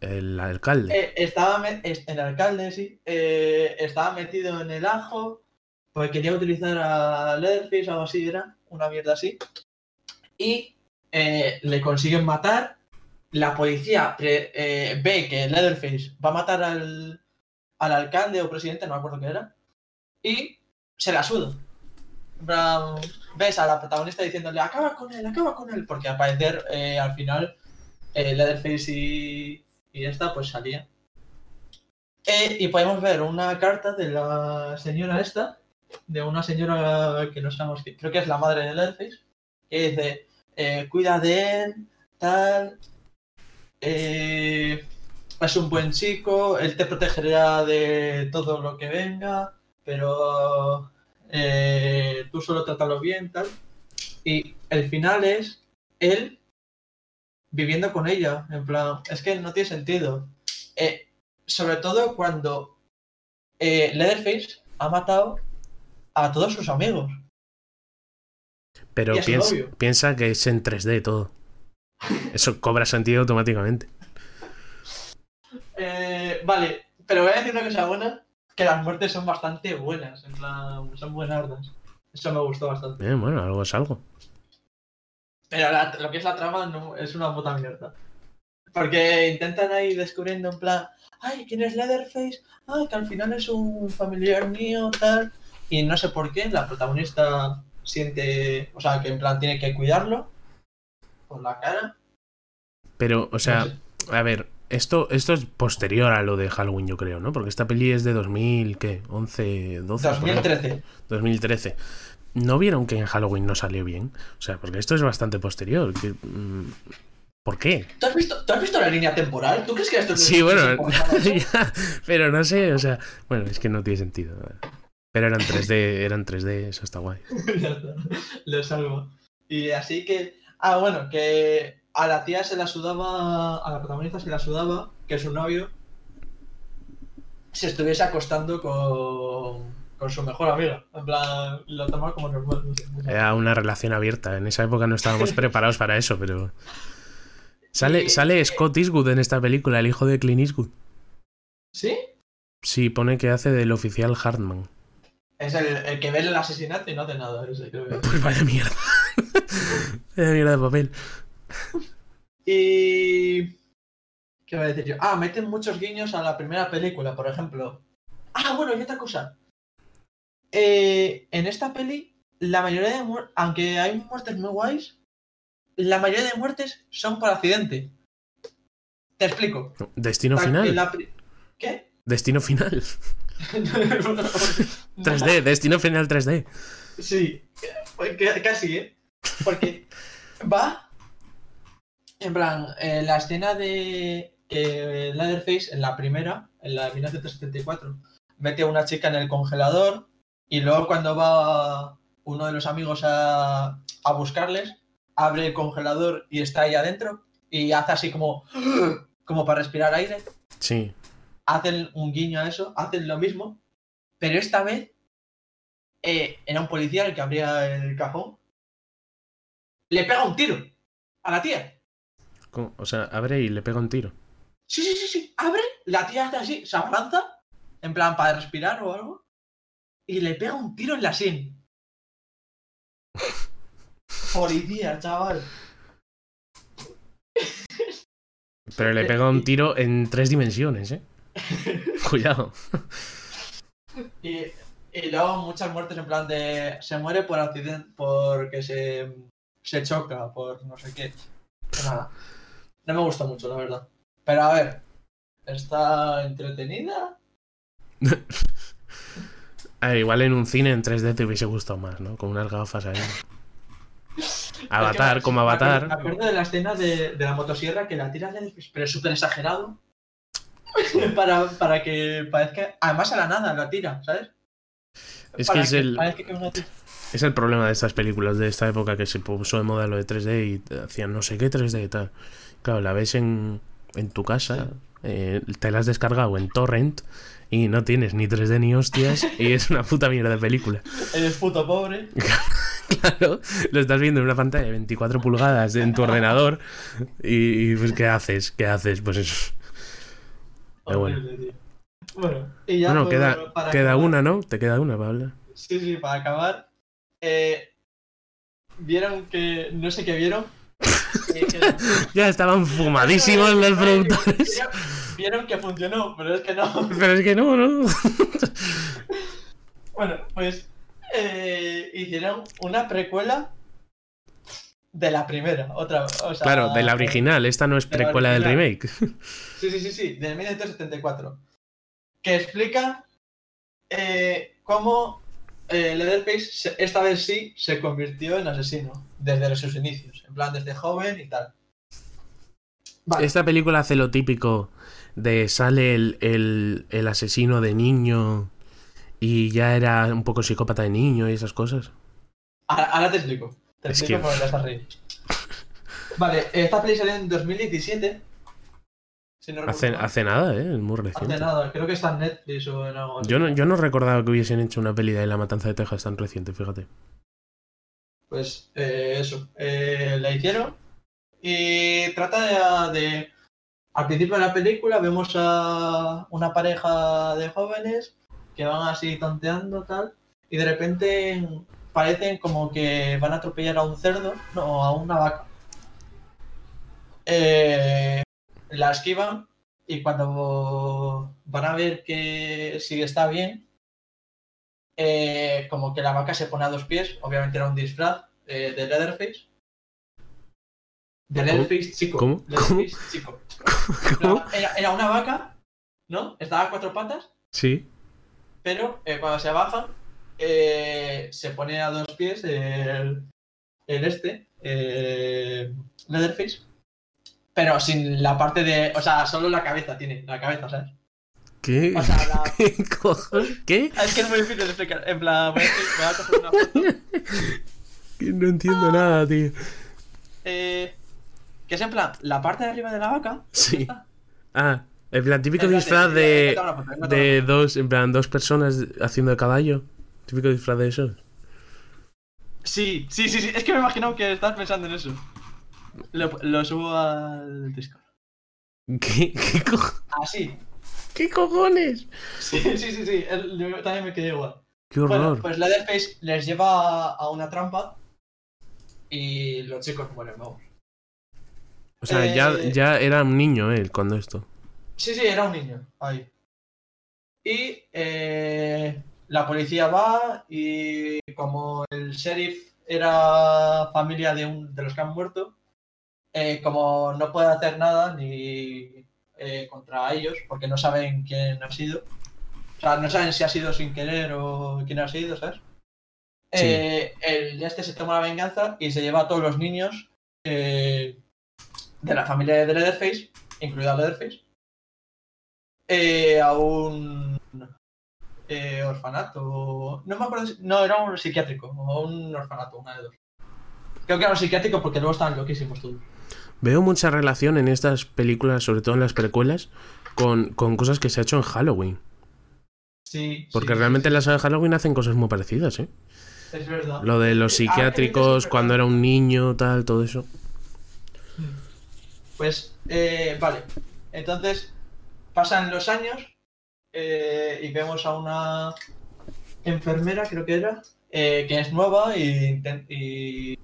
El alcalde. Eh, estaba el alcalde, sí. eh, estaba metido en el ajo. Porque quería utilizar a Leatherface algo así, era una mierda así. Y eh, le consiguen matar. la policía eh, ve que Leatherface va a matar al, al alcalde o presidente, no me acuerdo qué era, y se la suda. Ves a la protagonista diciéndole, acaba con él, acaba con él, porque al parecer eh, al final Leatherface y, y esta pues salía. Y podemos ver una carta de la señora esta, de una señora que no sabemos, qué- creo que es la madre de Leatherface, que dice, eh, cuida de él, tal, eh, es un buen chico, él te protegerá de todo lo que venga, pero eh, tú solo trátalo bien, tal. Y el final es él viviendo con ella, en plan, es que no tiene sentido. Sobre todo cuando Leatherface ha matado a todos sus amigos. Pero piensa, que es en 3D todo. Eso cobra sentido automáticamente. Eh, vale, pero voy a decir una cosa buena, que las muertes son bastante buenas, en plan, son buenardas. Eso me gustó bastante. Eh, bueno, algo es algo. Pero la- lo que es la trama no, es una puta mierda. Porque intentan ahí descubriendo en plan, ay, ¿quién es Leatherface? Ay, que al final es un familiar mío, tal. Y no sé por qué, la protagonista siente, o sea, que en plan tiene que cuidarlo con la cara. Pero, o sea, No sé. a ver, esto, esto es posterior a lo de Halloween, yo creo, ¿no? Porque esta peli es de 2000, ¿qué? 11, 12. por ahí. 2013. 2013. ¿No vieron que en Halloween no salió bien? O sea, porque esto es bastante posterior. que, mm, ¿Por qué? ¿Tú has, visto, ¿Tú has visto la línea temporal? ¿Tú crees que esto es Sí, bueno, ya, pero no sé, o sea, bueno, es que no tiene sentido. Pero eran 3D, eran 3D, eso está guay. Lo salvo. Y así que. Ah, bueno, que a la tía se la sudaba. A la protagonista se la sudaba que su novio se estuviese acostando con, con su mejor amiga. En plan, lo tomaba como normal. no sé. Era una relación abierta. En esa época no estábamos preparados para eso, pero. Sale, Sí, sale Scott Eastwood en esta película, el hijo de Clint Eastwood. ¿Sí? Sí, pone que hace del oficial Hartman. Es el, el que ve el asesinato y no hace nada. Ese, creo que es. Pues vaya mierda. vaya mierda de papel. Y. ¿Qué voy a decir yo? Ah, meten muchos guiños a la primera película, por ejemplo. Ah, bueno, y otra cosa. Eh, en esta peli, la mayoría de muertes, aunque hay muertes muy guays, la mayoría de muertes son por accidente. Te explico. Destino final. la ¿Qué? Destino final. 3D, destino final 3D. Sí, que- casi, ¿eh? Porque va. En plan, eh, la escena de que Leatherface en la primera, en la de 1974, mete a una chica en el congelador y luego cuando va uno de los amigos a, a buscarles, abre el congelador y está ahí adentro y hace así como, como para respirar aire. Sí. Hacen un guiño a eso, hacen lo mismo, pero esta vez eh, era un policía el que abría el cajón. Le pega un tiro a la tía. ¿Cómo? O sea, abre y le pega un tiro. Sí, sí, sí, sí. Abre, la tía hace así, se abalanza, en plan para respirar o algo, y le pega un tiro en la sien. Policía, chaval. Pero le pega un tiro en tres dimensiones, ¿eh? Cuidado. Y, y luego muchas muertes en plan de. Se muere por accidente, porque se, se choca, por no sé qué. Pues nada. No me gusta mucho, la verdad. Pero a ver, está entretenida. A ver, igual en un cine en 3D te hubiese gustado más, ¿no? Con unas gafas ahí. Avatar, como Avatar. Me acuerdo de la escena de, de la motosierra que la tira pero es súper exagerado. para, para que parezca. Además a la nada la tira, ¿sabes? Es Para que es el, que es el problema de estas películas de esta época que se puso de moda lo de 3D y hacían no sé qué 3D y tal. Claro, la ves en, en tu casa, eh, te la has descargado en Torrent y no tienes ni 3D ni hostias y es una puta mierda de película. Eres puto pobre. Claro, lo estás viendo en una pantalla de 24 pulgadas en tu ordenador y, y, pues ¿qué haces? ¿Qué haces? Pues eso. Pero bueno. Bueno, y ya Bueno, por- queda, para queda acabar- una, ¿no? Te queda una para hablar. Sí, sí, para acabar. eh, Vieron que. No sé qué vieron. que- Ya estaban fumadísimos los productores. Vieron- Vieron que funcionó, pero es que no. Pero es que no, ¿no? Bueno, pues eh, hicieron una precuela de la primera, otra o sea, Claro, de la original. Esta no es de precuela del remake. Sí, sí, sí, sí, de 1974. Que explica eh, cómo eh, Leatherface esta vez sí se convirtió en asesino desde sus inicios, en plan desde joven y tal. Vale. Esta película hace lo típico de sale el, el- el asesino de niño y ya era un poco psicópata de niño y esas cosas. Ahora, ahora te explico. Te Es explico que- vas a reír. Vale, esta peli salió en 2017. Si no Hace, hace nada, ¿eh? Es muy Hace reciente. nada, creo que está en Netflix o en algo así. Yo no, yo no recordaba que hubiesen hecho una peli de La Matanza de Texas tan reciente, fíjate. Pues eh, eso, eh, la hicieron y trata de, de- Al principio de la película vemos a una pareja de jóvenes que van así tonteando tal y de repente parecen como que van a atropellar a un cerdo, no, a una vaca. Eh, la esquivan y cuando van a ver que si está bien, eh, como que la vaca se pone a dos pies, obviamente era un disfraz eh, de Leatherface. De Leatherface chico. ¿Cómo? Leatherface chico. ¿Cómo? Era, era- era una vaca, ¿no? Estaba a cuatro patas, Sí. pero eh, cuando se baja, eh, se pone a dos pies el, el este, eh, Leatherface. Pero sin la parte de. O sea, solo la cabeza tiene, la cabeza, ¿sabes? ¿Qué? O sea, la, ¿Qué. Es que es muy difícil de explicar. En plan, voy a, voy a coger una foto. No entiendo nada, tío. Eh, que es en plan, la parte de arriba de la vaca. Sí. Ah, en plan, típico disfraz de, de dos, en plan, dos personas haciendo de caballo. Típico disfraz de eso. Sí, sí, sí, sí. Es que me he imaginado que estás pensando en eso. Lo, lo subo al Discord. ¿Qué, qué, co- Así. qué cojones? Sí, sí, sí, sí. el- yo también me quedé igual. Qué Bueno, horror. pues Leatherface les lleva a una trampa y los chicos mueren, vamos. o sea, ya, eh, ya era un niño él cuando esto. Sí, sí, era un niño. Ahí. Y eh, la policía va y como el sheriff era familia de, un, de los que han muerto, eh, como no puede hacer nada ni eh, contra ellos porque no saben quién ha sido. O sea, no saben si ha sido sin querer o quién ha sido, ¿sabes? Sí. Eh, el este se toma la venganza y se lleva a todos los niños eh, de la familia de Leatherface, incluido a Leatherface, eh, a un eh, orfanato. No me acuerdo si- No, era un psiquiátrico. O un orfanato, una de dos. Creo que era un psiquiátrico porque luego estaban loquísimos todos. Veo mucha relación en estas películas, sobre todo en las precuelas, con, con cosas que se ha hecho en Halloween. Sí. Porque sí, realmente sí, en la saga de Halloween hacen cosas muy parecidas, ¿eh? Es verdad. Lo de los Ah, psiquiátricos, cuando era un niño, tal, todo eso. Pues, eh, vale. Entonces, pasan los años eh, y vemos a una enfermera, creo que era, eh, que es nueva y, y,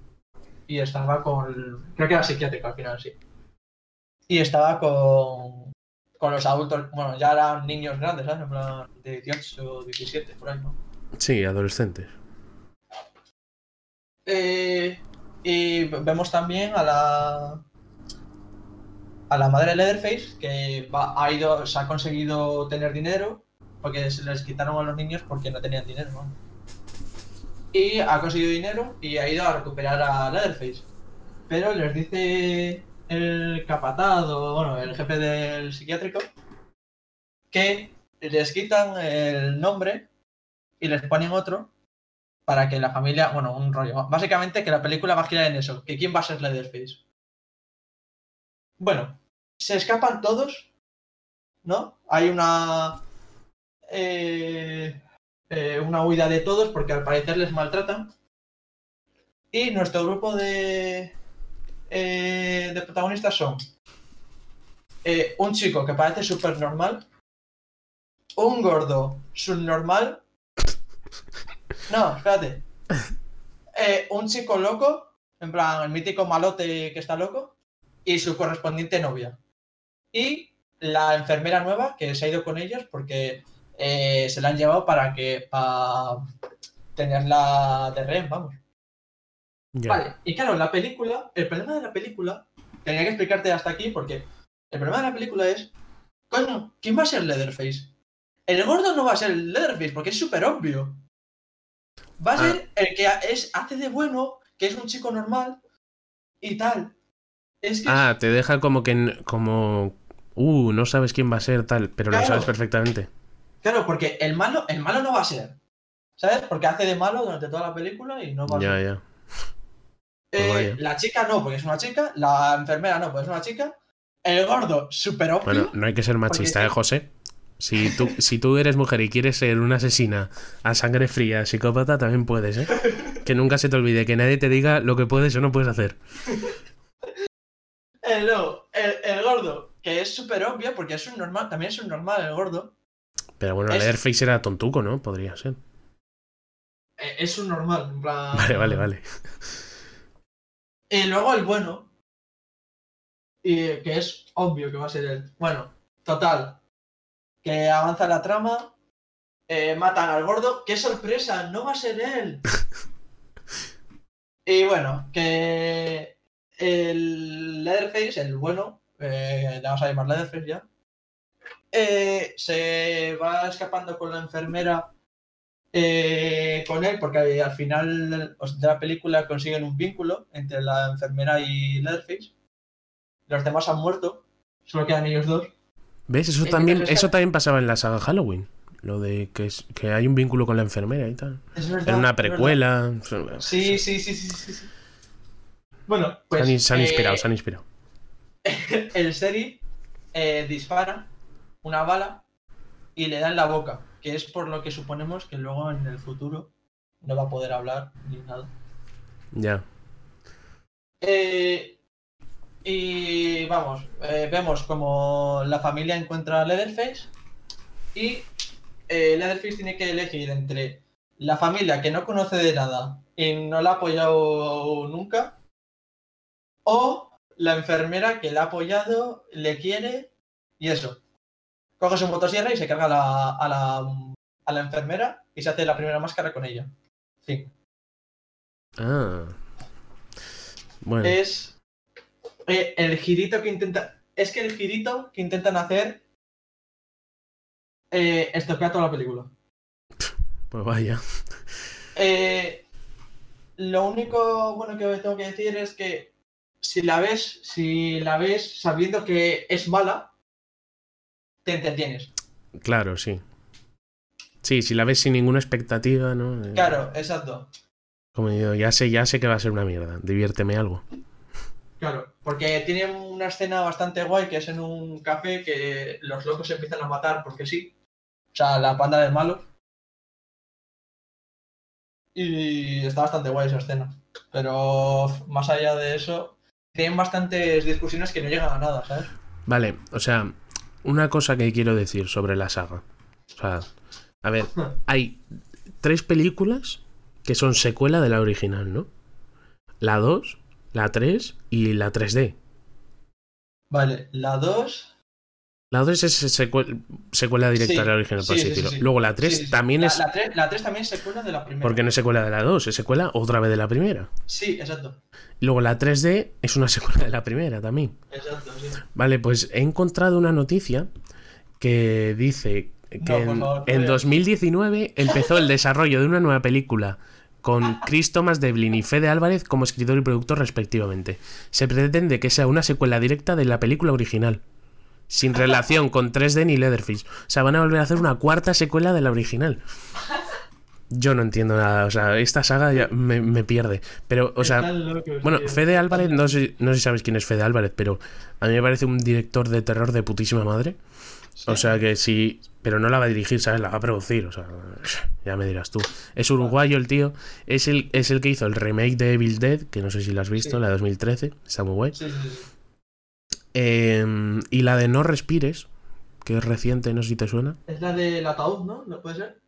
y estaba con... Creo que era psiquiátrica al final, sí. Y estaba con, con los adultos, bueno, ya eran niños grandes, ¿sabes? En plan, de 18 o 17, por ahí, ¿no? Sí, adolescentes. Eh, y vemos también a la a la madre de Leatherface que ha ido, se ha conseguido tener dinero porque se les quitaron a los niños porque no tenían dinero. Y ha conseguido dinero y ha ido a recuperar a Leatherface. Pero les dice el capatado, bueno, el jefe del psiquiátrico, que les quitan el nombre y les ponen otro para que la familia, bueno, un rollo. Básicamente que la película va a girar en eso, que quién va a ser Leatherface. Bueno, se escapan todos, ¿no? Hay una eh, eh, una huida de todos porque al parecer les maltratan. Y nuestro grupo de eh, de protagonistas son eh, un chico que parece súper normal, un gordo subnormal. No, espérate. Eh, un chico loco en plan, el mítico malote que está loco, y su correspondiente novia. Y la enfermera nueva que se ha ido con ellos porque eh, se la han llevado para que para tenerla de rehén, vamos. Vale, y claro, la película, el problema de la película, tenía que explicarte hasta aquí porque el problema de la película es, coño, ¿quién va a ser Leatherface? El gordo no va a ser Leatherface porque es súper obvio. Va a Ah. ser el que es, hace de bueno, que es un chico normal y tal. Es que Ah, te deja como que. como. Uh, no sabes quién va a ser tal, pero lo sabes perfectamente. Claro, porque el malo, el malo no va a ser. ¿Sabes? Porque hace de malo durante toda la película y no va a Ya, ser. ya. Eh, Pues vaya. la chica no, porque es una chica. La enfermera no, porque es una chica. El gordo, súper obvio. Bueno, no hay que ser machista, Porque- ¿eh, José? Si tú, si tú eres mujer y quieres ser una asesina a sangre fría, psicópata, también puedes, ¿eh? Que nunca se te olvide, que nadie te diga lo que puedes o no puedes hacer. El, no, el, el gordo, que es súper obvio, porque es un normal, también es un normal el gordo. Pero bueno, Es- Leatherface era tontuco, ¿no? Podría ser. eh, Es un normal, en plan. Vale, vale, vale. Y luego el bueno. Y que es obvio que va a ser él. Bueno, total. Que avanza la trama. eh, matan al gordo. ¡Qué sorpresa! ¡No va a ser él! y bueno, que el Leatherface, el bueno, eh, le vamos a llamar Leatherface ya. eh, se va escapando con la enfermera eh, con él, porque al final de la película consiguen un vínculo entre la enfermera y Leatherface. Los demás han muerto, solo quedan ellos dos. ¿Ves? Eso también, eso también pasaba en la saga Halloween. Lo de que, es- que hay un vínculo con la enfermera y tal. Es verdad, Era una es precuela. Sí, sí, sí, sí, sí, sí. Bueno, pues. se han, se han eh, inspirado, se han inspirado. el sheriff eh, dispara una bala y le da en la boca, que es por lo que suponemos que luego en el futuro no va a poder hablar ni nada. Ya. Eh, y vamos, eh, vemos como la familia encuentra a Leatherface y eh, Leatherface tiene que elegir entre la familia que no conoce de nada y no la ha apoyado nunca o la enfermera que la ha apoyado, le quiere y eso. Coge su motosierra y se carga a la, a la, a la enfermera y se hace la primera máscara con ella. Sí. Ah. Bueno. es eh, el girito que intenta. Es que el girito que intentan hacer eh, estropea toda la película. Pues vaya. Eh, lo único bueno que tengo que decir es que si la ves, si la ves sabiendo que es mala, te entretienes. Claro, sí. Sí, si la ves sin ninguna expectativa, ¿no? Eh, Claro, exacto. Como digo, ya sé, ya sé que va a ser una mierda. Diviérteme algo. Claro, porque tiene una escena bastante guay que es en un café que los locos se empiezan a matar porque sí. O sea, la panda de malos. Y está bastante guay esa escena. Pero más allá de eso, tienen bastantes discusiones que no llegan a nada, ¿sabes? Vale, o sea, una cosa que quiero decir sobre la saga. O sea, a ver, hay tres películas que son secuela de la original, ¿no? La 2, la 3 y la 3D. Vale, la 2. La 2 es secue- secuela directa Sí, de la original, por sí, así sí, sí, decirlo. sí. Luego la 3 Sí, sí, sí. también la, es... La 3, la 3 también es secuela de la primera. Porque no es secuela de la 2, es secuela otra vez de la primera. Sí, exacto. Luego la 3D es una secuela de la primera también. Exacto, sí. Vale, pues he encontrado una noticia que dice que No, en, en no. 2019 empezó el desarrollo de una nueva película con Chris Thomas Devlin y Fede Álvarez como escritor y productor respectivamente. Se pretende que sea una secuela directa de la película original, sin relación con 3D ni Leatherface. O sea, van a volver a hacer una cuarta secuela de la original. Yo no entiendo nada, o sea, esta saga ya me, me pierde. Pero, o sea, bueno. Fede Álvarez, no sé, no sé si sabes quién es Fede Álvarez, pero a mí me parece un director de terror de putísima madre. O sea que sí, pero no la va a dirigir, ¿sabes? La va a producir, o sea, ya me dirás tú. Es uruguayo el tío, es el, es el que hizo el remake de Evil Dead, que no sé si la has visto, Sí. la de 2013, está muy guay. Sí, sí, sí. Eh, y la de No Respires, que es reciente, no sé si te suena. Es la del ataúd, ¿no? ¿No puede ser?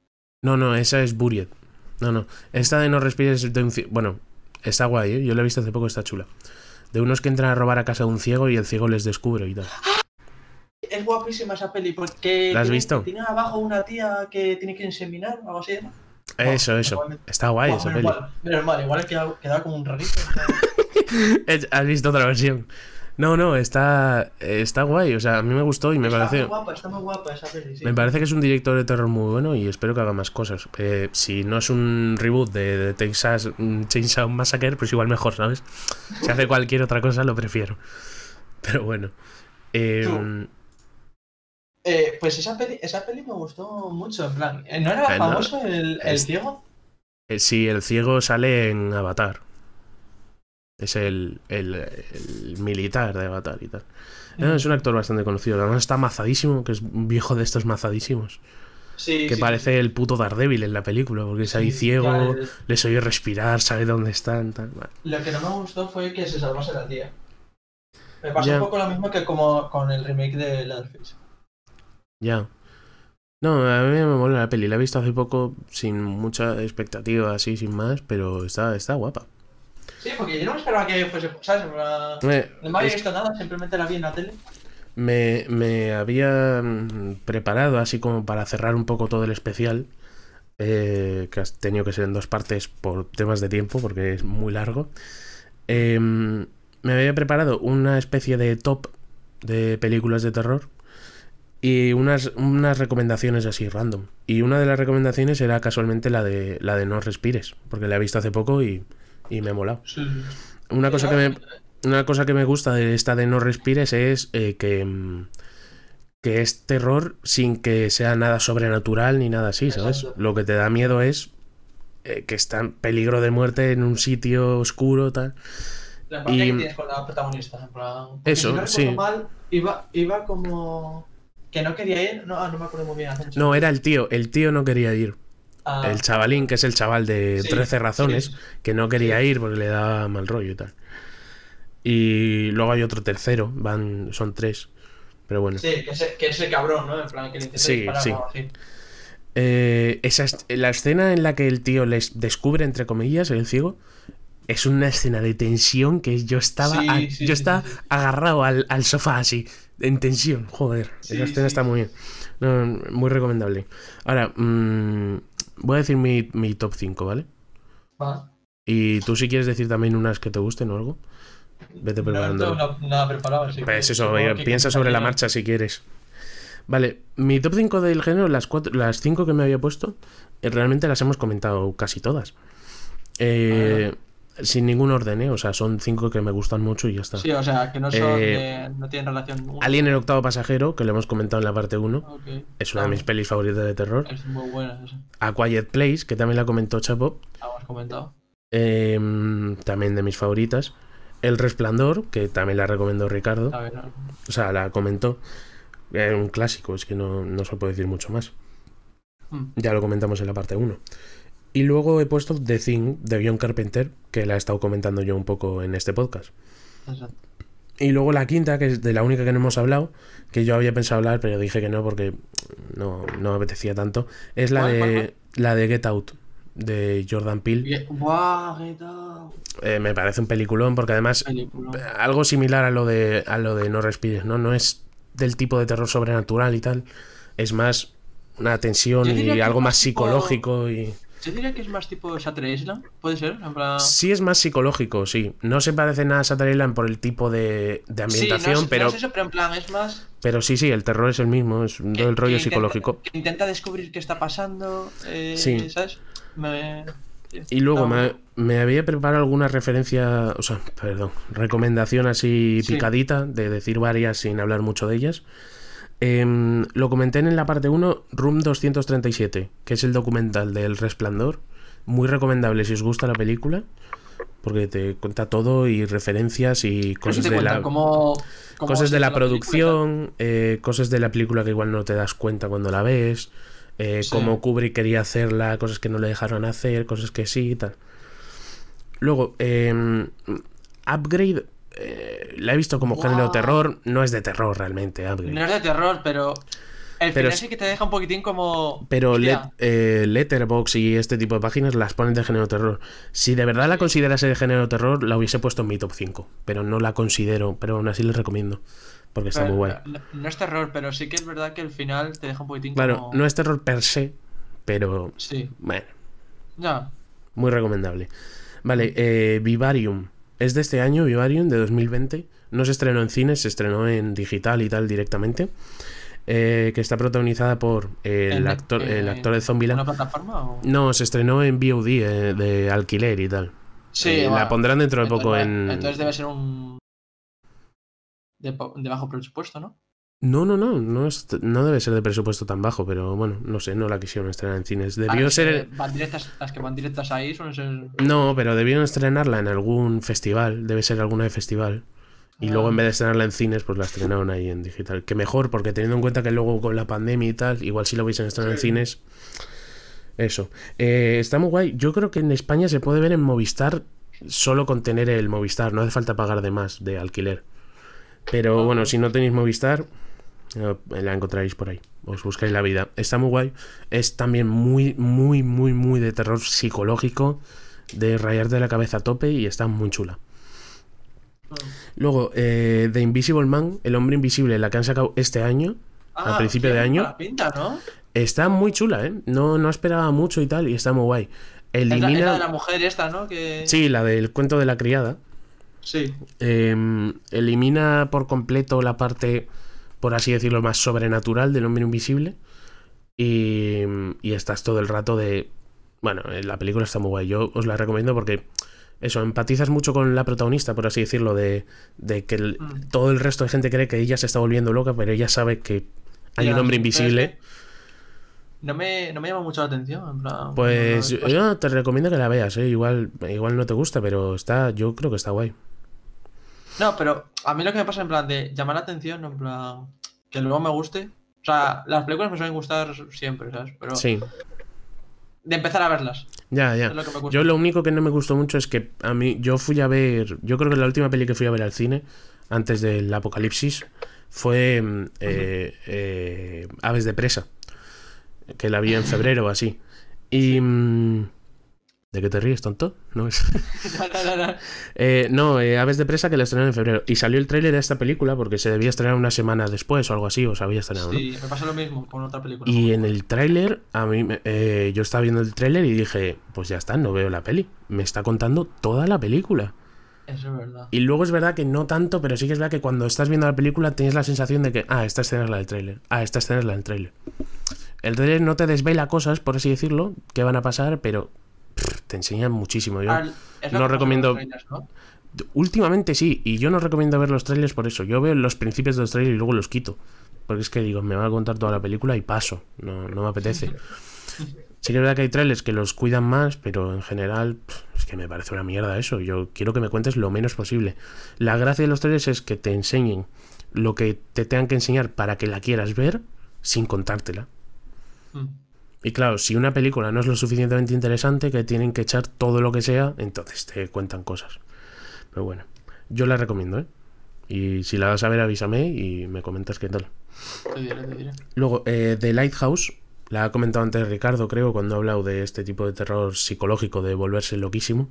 No, no, esa es Buried. No, no, esta de No Respires es de un... ci- Bueno, Está guay, ¿eh? Yo la he visto hace poco, está chula. De unos que entran a robar a casa de un ciego y el ciego les descubre y tal. Es guapísima esa peli porque. ¿La has tiene- visto? Tiene abajo una tía que tiene que inseminar o algo así, ¿no? Eso, eso. igualmente. Está guay esa menos peli. mal, menos mal, igual he quedado, quedado como un rarito. Has visto otra versión. No, no, está, está guay. O sea, a mí me gustó y me está parece. muy guapa, está muy guapa esa peli, sí. Me parece que es un director de terror muy bueno y espero que haga más cosas. Eh, si no es un reboot de, de Texas mm, Chainsaw Massacre, pues igual mejor, ¿sabes? Si hace cualquier otra cosa, lo prefiero. Pero bueno. Eh, Tú. Eh, pues esa peli, esa peli me gustó mucho, en plan. ¿eh, ¿No era no, famoso el, el es- ciego? eh, si el ciego sale en Avatar. Es el, el- el militar de Avatar y tal. No, es un actor bastante conocido. Además está mazadísimo, que es un viejo de estos mazadísimos. Sí, Que sí, parece el puto Daredevil en la película, porque es ahí ciego, el- les oye respirar, sabe dónde están. Tal. Vale. Lo que no me gustó fue que se salvase la tía. Me pasó Ya. un poco lo mismo que como con el remake de Leatherface. Ya. No, a mí me mola la peli. La he visto hace poco sin mucha expectativa, así, sin más, pero está, está guapa. Sí, porque yo no me esperaba que fuese, ¿sabes? Eh, No me había es- visto nada, simplemente la vi en la tele. me, me había mm, preparado así como para cerrar un poco todo el especial, eh, que has tenido que ser en dos partes por temas de tiempo, porque es muy largo. Eh, me había preparado una especie de top de películas de terror y unas, unas recomendaciones así random. Y una de las recomendaciones era casualmente la de, la de No Respires, porque la he visto hace poco y, y me ha molado. Una cosa que me, una cosa que me gusta de esta de No Respires es eh, que, mm, que es terror sin que sea nada sobrenatural ni nada así, ¿sabes? Exacto. Lo que te da miedo es eh, que está en peligro de muerte en un sitio oscuro, tal. La parte Y- que tienes con la protagonista, Eso, si no recuerdo sí. mal, iba, iba como. Que no quería ir. No, ah, no me acuerdo muy bien. No, era el tío, el tío no quería ir. Ah, El chavalín, que es el chaval de Sí, 13 razones, sí. que no quería ir porque le daba mal rollo y tal. Y luego hay otro tercero, van, son tres. Pero bueno. Sí, que ese, que ese cabrón, ¿no? En plan, que le intenta Sí, disparar sí. o algo así. Eh, esa la escena en la que el tío les descubre, entre comillas, el ciego, es una escena de tensión que yo estaba, Sí, a- sí, yo estaba agarrado al, al sofá así, en tensión. Joder, Sí, esa escena sí. está muy bien. No, muy recomendable. Ahora, mm, voy a decir mi, mi top 5, ¿vale? Va. Y tú si quieres decir también unas que te gusten o algo, vete No preparando. tengo na- nada preparado. así que Pues eso, que piensa sobre la marcha si quieres. Vale, mi top 5 del género, las, cuatro, las 5 que me había puesto, eh, realmente las hemos comentado casi todas. Eh, sin ningún orden, ¿eh? O sea, son 5 que me gustan mucho y ya está. Sí, o sea, que no son. Eh, no tienen relación. uno- Alien el octavo pasajero, que lo hemos comentado en la parte 1, Ok. es una de Ah, mis pelis favoritas de terror. Es muy buena esa. A Quiet Place, que también la comentó Chapo, La hemos comentado. eh, también de mis favoritas. El Resplandor, que también la recomendó Ricardo. A ver, no. O sea, la comentó. Era un clásico, es que no, no se puede decir mucho más. Hmm. Ya lo comentamos en la parte 1. Y luego he puesto The Thing de John Carpenter, que la he estado comentando yo un poco en este podcast. Exacto. Y luego la quinta, que es de la única que no hemos hablado, que yo había pensado hablar, pero dije que no porque no, no me apetecía tanto, es la ¿Cuál, cuál, de, cuál? la de Get Out, de Jordan Peele. Eh, me parece un peliculón porque además Película. algo similar a lo de a lo de No respires, ¿no? No es del tipo de terror sobrenatural y tal, es más una tensión y algo más tipo- psicológico y Yo diría que es más tipo Shutter Island, ¿puede ser? Sí es más psicológico, sí. No se parece nada a Shutter Island por el tipo de, de ambientación, sí, no es, no pero es eso, pero en plan es más... pero sí, sí, el terror es el mismo, es que- el rollo que psicológico. Intenta, que intenta descubrir qué está pasando, eh, Sí. ¿sabes? Me... Y luego me, había preparado alguna referencia, o sea, perdón, recomendación así Sí. picadita, de decir varias sin hablar mucho de ellas. Em, lo comenté en la parte 1, Room 237, que es el documental del Resplandor. Muy recomendable si os gusta la película, porque te cuenta todo y referencias y cosas de la, cómo- cómo cosas de la producción, eh, cosas de la película que igual no te das cuenta cuando la ves, eh, Sí. cómo Kubrick quería hacerla, cosas que no le dejaron hacer, cosas que sí y tal. Luego, eh, Upgrade, eh, la he visto como Wow. género terror, no es de terror realmente, Upgrade. No es de terror, pero El Pero final sí que te deja un poquitín como. Pero Let- eh, Letterboxd y este tipo de páginas las ponen de género terror. Si de verdad la considerase de género terror, la hubiese puesto en mi top 5. Pero no la considero, pero aún así les recomiendo. Porque está muy guay. No, no es terror, pero sí que es verdad que el final te deja un poquitín Claro, como. no es terror per se, pero Sí, bueno, ya. muy recomendable. Vale, eh, Vivarium. Es de este año, Vivarium, de 2020. No se estrenó en cines, se estrenó en digital y tal directamente. Eh, que está protagonizada por el, actor, el en actor de Zombieland. ¿Una plataforma o.? No, se estrenó en VOD eh, de alquiler y tal. Sí, Eh, la pondrán dentro de entonces, poco en. Entonces debe ser un. De, de bajo presupuesto, ¿no? No, no, no, no, es- no debe ser de presupuesto tan bajo, pero bueno, no sé, no la quisieron estrenar en cines. Ah, Debió ser. van directas, las que van directas ahí suelen ser. No, pero debieron estrenarla en algún festival, debe ser alguna de festival. Y Ah. luego en vez de estrenarla en cines, pues la estrenaron ahí en digital. Que mejor, porque teniendo en cuenta que luego con la pandemia y tal, igual si lo hubiesen estrenado en Sí. cines. Eso. Eh, está muy guay. Yo creo que en España se puede ver en Movistar solo con tener el Movistar. No hace falta pagar de más de alquiler. Pero Ah. bueno, si no tenéis Movistar, la encontraréis por ahí. Os buscáis la vida. Está muy guay. Es también muy, muy, muy, muy de terror psicológico. De rayarte la cabeza a tope y está muy chula. Luego, eh, The Invisible Man, El Hombre Invisible, la que han sacado este año, Ah, principio de año. mala pinta, ¿no? está muy chula, ¿eh? No, no esperaba mucho y tal, y está muy guay. Es la, es Elimina. la de la mujer esta, ¿no? Que... Sí, la del cuento de la criada. Sí. Eh, elimina por completo la parte, por así decirlo, más sobrenatural del hombre invisible. Y, y estás todo el rato de. Bueno, eh, la película está muy guay. Yo os la recomiendo porque. Eso, empatizas mucho con la protagonista, por así decirlo, de, de que el- Mm. todo el resto de gente cree que ella se está volviendo loca, pero ella sabe que hay un hombre es invisible. que No me, no me llama mucho la atención. En plan, Pues yo te recomiendo que la veas, ¿eh? igual, igual no te gusta, pero está, yo creo que está guay. No, pero a mí lo que me pasa en plan de llamar la atención, en plan que luego me guste. O sea, las películas me suelen gustar siempre, ¿sabes? Pero Sí, de empezar a verlas. ya, ya. Es lo que me gusta. Yo lo único que no me gustó mucho es que a mí, yo fui a ver, yo creo que la última peli que fui a ver al cine, antes del apocalipsis, fue mm, eh, eh, Aves de Presa, que la vi en febrero o así. Y... mm, ¿De qué te ríes, tonto? No es... No, no, no. Eh, no, eh, Aves de Presa que la estrenaron en febrero. Y salió el tráiler de esta película porque se debía estrenar una semana después o algo así, o se había estrenado. Sí, me pasa lo mismo con otra película. Y en el tráiler, a mí, eh, yo estaba viendo el tráiler y dije, pues ya está, no veo la peli. Me está contando toda la película. Eso es verdad. Y luego es verdad que no tanto, pero sí que es verdad que cuando estás viendo la película tienes la sensación de que, ah, esta escena es la del tráiler. Ah, esta escena es la del tráiler. El tráiler no te desvela cosas, por así decirlo, que van a pasar, pero pff, te enseña muchísimo. Yo, no recomiendo- los trailers, ¿no? Últimamente sí, y yo no recomiendo ver los trailers por eso. Yo veo los principios de los trailers y luego los quito. Porque es que digo, me van a contar toda la película y paso. No, no me apetece. Sí que es verdad que hay trailers que los cuidan más, pero en general es que me parece una mierda eso. Yo quiero que me cuentes lo menos posible. La gracia de los trailers es que te enseñen lo que te tengan que enseñar para que la quieras ver sin contártela. Mm. Y claro, si una película no es lo suficientemente interesante, que tienen que echar todo lo que sea, entonces te cuentan cosas. Pero bueno, yo la recomiendo, ¿eh? Y si la vas a ver, avísame y me comentas qué tal. Te diré, te diré. Luego, eh, The Lighthouse, la ha comentado antes Ricardo, creo, cuando ha hablado de este tipo de terror psicológico, de volverse loquísimo.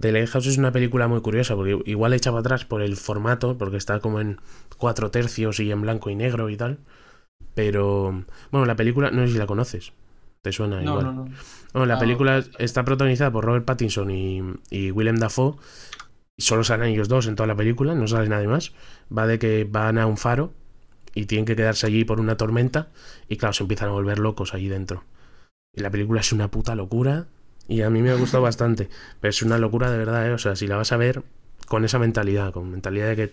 The Lighthouse es una película muy curiosa, porque igual echa para atrás por el formato, porque está como en cuatro tercios y en blanco y negro y tal. Pero, bueno, la película, no sé si la conoces. ¿Te suena No, igual? no, no. Bueno, la Ah, película está protagonizada por Robert Pattinson y, y Willem Dafoe. Y solo salen ellos dos en toda la película, no sale nadie más. Va de que van a un faro y tienen que quedarse allí por una tormenta. Y claro, se empiezan a volver locos allí dentro. Y la película es una puta locura. Y a mí me ha gustado bastante. Pero es una locura de verdad, ¿eh? O sea, si la vas a ver con esa mentalidad, con mentalidad de que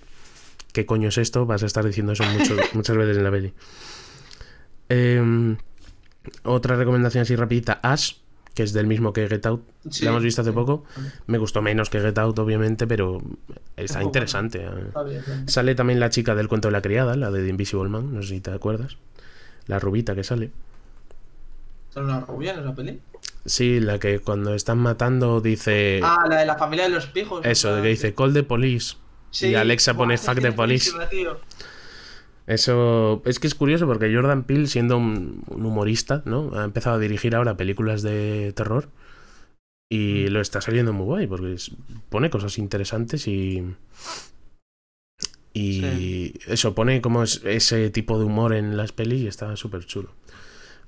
¿qué coño es esto? Vas a estar diciendo eso mucho- muchas veces en la peli. Em, otra recomendación así rapidita, Ash, que es del mismo que Get Out. Sí, la hemos visto hace sí. poco. Me gustó menos que Get Out, obviamente, pero está interesante. eh. Está bien, bien. Sale también la chica del cuento de la criada, la de The Invisible Man, no sé si te acuerdas. La rubita que sale. ¿Son una rubia en esa peli? Sí, la que cuando están matando dice... Ah, la de la familia de los pijos. eso, que dice Call the police. Sí. y Alexa pone fuck the police. tío. Eso es que es curioso porque Jordan Peele, siendo un, un humorista, ¿no? Ha empezado a dirigir ahora películas de terror y lo está saliendo muy guay porque pone cosas interesantes y y Sí. eso pone como es- ese tipo de humor en las pelis y está súper chulo.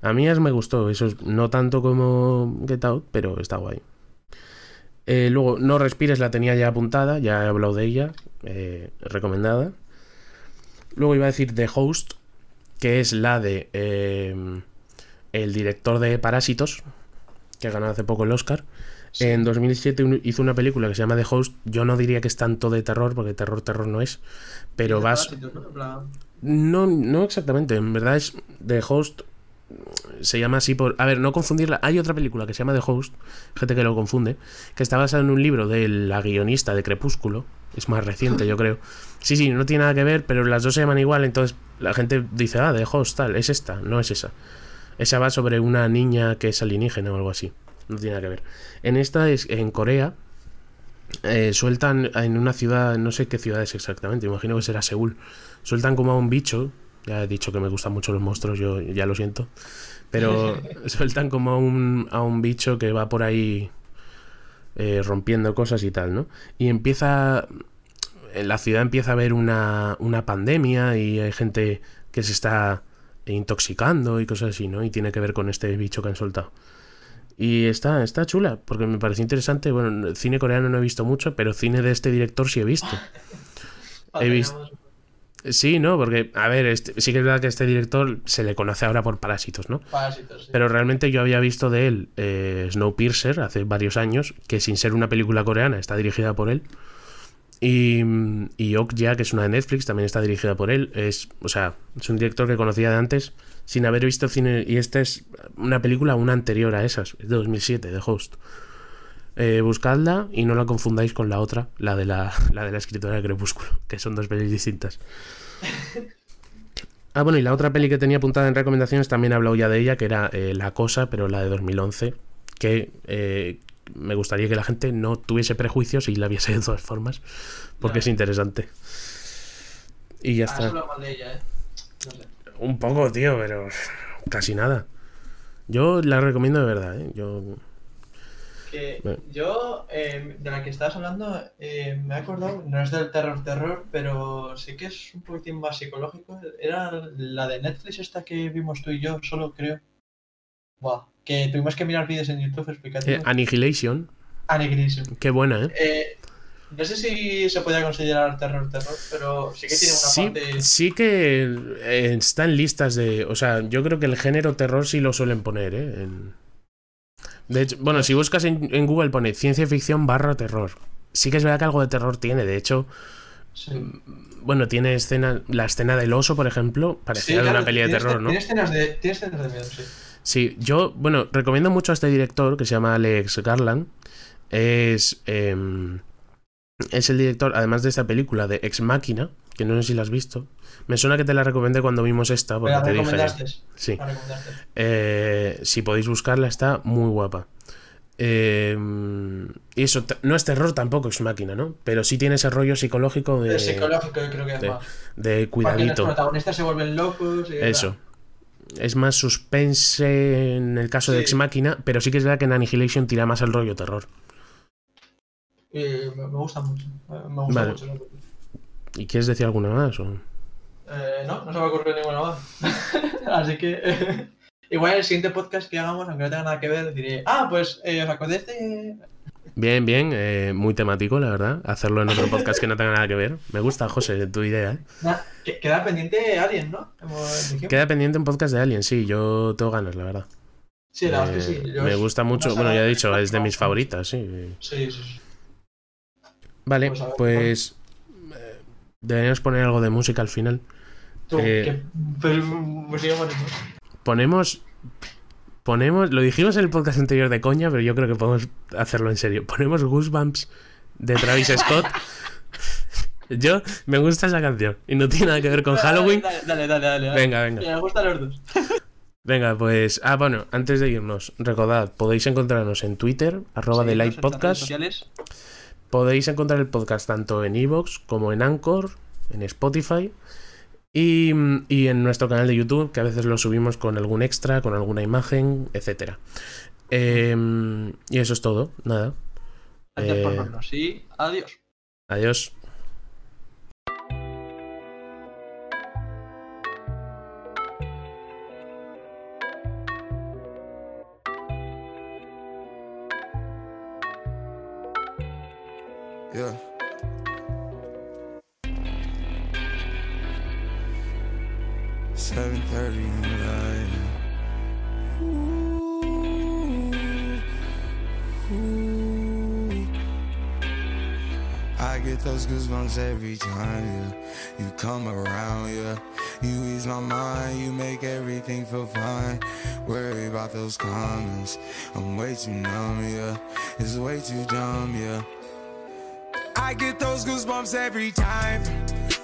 A mí es me gustó, eso es- no tanto como Get Out, pero está guay. Eh, luego, No Respires la tenía ya apuntada, ya he hablado de ella, eh, recomendada. Luego iba a decir The Host, que es la de eh, el director de Parásitos, que ganó hace poco el Oscar. En 2007 un- hizo una película que se llama The Host. Yo no diría que es tanto de terror, porque terror, terror no es. Pero vas. No, no exactamente. En verdad es The Host. Se llama así por. A ver, no confundirla. Hay otra película que se llama The Host. Gente que lo confunde. Que está basada en un libro de la guionista de Crepúsculo. Es más reciente, yo creo. Sí, sí, no tiene nada que ver, pero las dos se llaman igual. Entonces la gente dice, ah, The Host, tal. Es esta, no es esa. Esa va sobre una niña que es alienígena o algo así. No tiene nada que ver. En esta es en Corea. eh, sueltan en una ciudad, no sé qué ciudad es exactamente, imagino que será Seúl. Sueltan como a un bicho. Ya he dicho que me gustan mucho los monstruos, yo ya lo siento. Pero sueltan como a un, a un bicho que va por ahí eh, rompiendo cosas y tal, ¿no? Y empieza. En la ciudad empieza a haber una, una pandemia y hay gente que se está intoxicando y cosas así, ¿no? Y tiene que ver con este bicho que han soltado. Y está, está chula, porque me pareció interesante. Bueno, cine coreano no he visto mucho, pero cine de este director sí he visto. He visto- Sí, ¿no? Porque, a ver, este- sí que es verdad que este director se le conoce ahora por Parásitos, ¿no? Parásitos, sí. Pero realmente yo había visto de él eh, Snowpiercer hace varios años, que sin ser una película coreana está dirigida por él. Y, y Okja, que es una de Netflix, también está dirigida por él. Es, o sea, es un director que conocía de antes sin haber visto cine. Y esta es una película, una anterior a esas, es de 2007, de Host. Eh, buscadla y no la confundáis con la otra, la de la, la de la escritora de Crepúsculo, que son dos pelis distintas. Ah, bueno, y la otra peli que tenía apuntada en recomendaciones también he hablado ya de ella, que era eh, La Cosa, pero la de 2011, que eh, me gustaría que la gente no tuviese prejuicios y la viese de todas formas, porque es interesante. Y ya Ah, está. mal de ella, ¿eh? No sé. Un poco, tío, pero casi nada. Yo la recomiendo de verdad, ¿eh? Yo... Que Bueno. yo, eh, de la que estabas hablando, eh, me he acordado, no es del terror terror, pero sí que es un poquitín más psicológico. Era la de Netflix esta que vimos tú y yo, solo creo. Buah, que tuvimos que mirar vídeos en YouTube Eh, explicativos. Annihilation, Annihilation. qué buena, ¿eh? Eh, no sé si se podía considerar terror terror, pero sí que tiene una Sí, parte... sí que eh, está en listas de... O sea, yo creo que el género terror sí lo suelen poner, ¿eh? En- De hecho, bueno, si buscas en, en Google pone ciencia ficción barra terror. Sí que es verdad que algo de terror tiene. De hecho, Sí. bueno, tiene escena... La escena del oso, por ejemplo, parecía Sí, de una peli de terror, escena- ¿no? Tiene escenas de, tiene escenas de miedo, sí. Sí, yo, bueno, recomiendo mucho a este director que se llama Alex Garland. Es, em, es el director, además de esta película, de Ex Máquina, que no sé si la has visto. Me suena que te la recomendé cuando vimos esta, porque la te dije. Sí. La. Eh, si podéis buscarla, está muy guapa. Eh, y eso, no es terror tampoco, es máquina, ¿no? Pero sí tiene ese rollo psicológico de, psicológico, yo creo que es de- más. de que los cuidadito. protagonistas se vuelven locos. Y Eso. Es más suspense en el caso de. Ex Máquina, pero sí que es verdad que en Annihilation tira más al rollo terror. Y me, gusta mucho. Me gusta Vale. mucho. ¿Y quieres decir alguna más? o? Eh, no, no se me ocurre ninguna más. Así que. igual en el siguiente podcast que hagamos, aunque no tenga nada que ver, diré. Ah, pues eh, os acordáis de. Bien, bien, eh, muy temático, la verdad. Hacerlo en otro podcast que no tenga nada que ver. Me gusta, José, tu idea. ¿eh? Queda pendiente Alien, ¿no? Queda pendiente un podcast de Alien, sí, yo tengo ganas, la verdad. Sí, la verdad es que Eh, sí. Yo me gusta mucho, bueno, ya he dicho, es de mis favoritas, sí. Sí, sí, sí. Vale, Pues ver, pues eh, deberíamos poner algo de música al final. Tú, que, pero, música bonita. Ponemos, ponemos, lo dijimos en el podcast anterior de coña, pero yo creo que podemos hacerlo en serio. Ponemos Goosebumps de Travis Scott. Yo me gusta esa canción y no tiene nada que ver con Halloween. Dale, dale, dale. dale, dale. Venga, venga. Me gustan los dos. Venga, pues. Ah, bueno, antes de irnos, recordad, podéis encontrarnos en Twitter, arroba de las redes Podcast. Podéis encontrar el podcast tanto en Evox como en Anchor, en Spotify. Y, y, en nuestro canal de YouTube, que a veces lo subimos con algún extra, con alguna imagen, etc. Eh, y eso es todo, nada. Gracias por Eh, vernos y adiós. Adiós. 7.30. I get those goosebumps every time yeah. you come around, yeah. You ease my mind, you make everything feel fine. Worry about those comments, I'm way too numb, yeah. It's way too dumb, yeah. I get those goosebumps every time.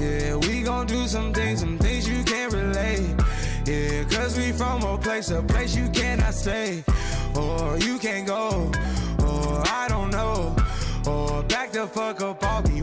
Yeah, we gon' do some things, some things you can't relate. Yeah, cause we from a place, a place you cannot stay. Or you can't go, or I don't know. Or back the fuck up off me.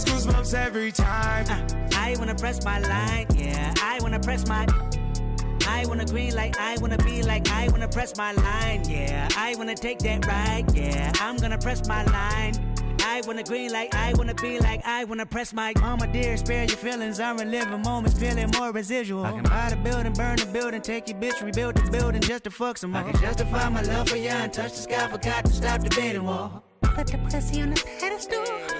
I get those goosebumps every time. Uh, I wanna press my line, yeah. I wanna press my. I wanna green like I wanna be like I wanna press my line, yeah. I wanna take that ride, yeah. I'm gonna press my line. I wanna green like I wanna be like I wanna press my mama dear spare your feelings I'm reliving moments feeling more residual I can buy the building burn the building take your bitch rebuild the building just to fuck some more I can justify my love for you and touch the sky forgot to stop the bidding war Put the pussy on the pedestal.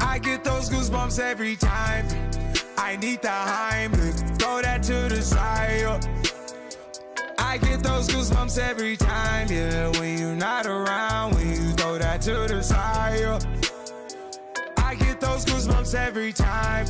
I get those goosebumps every time. I need the Heimlich, throw that to the side. yo. I get those goosebumps every time, yeah. When you're not around, when you throw that to the side. yo. I get those goosebumps every time.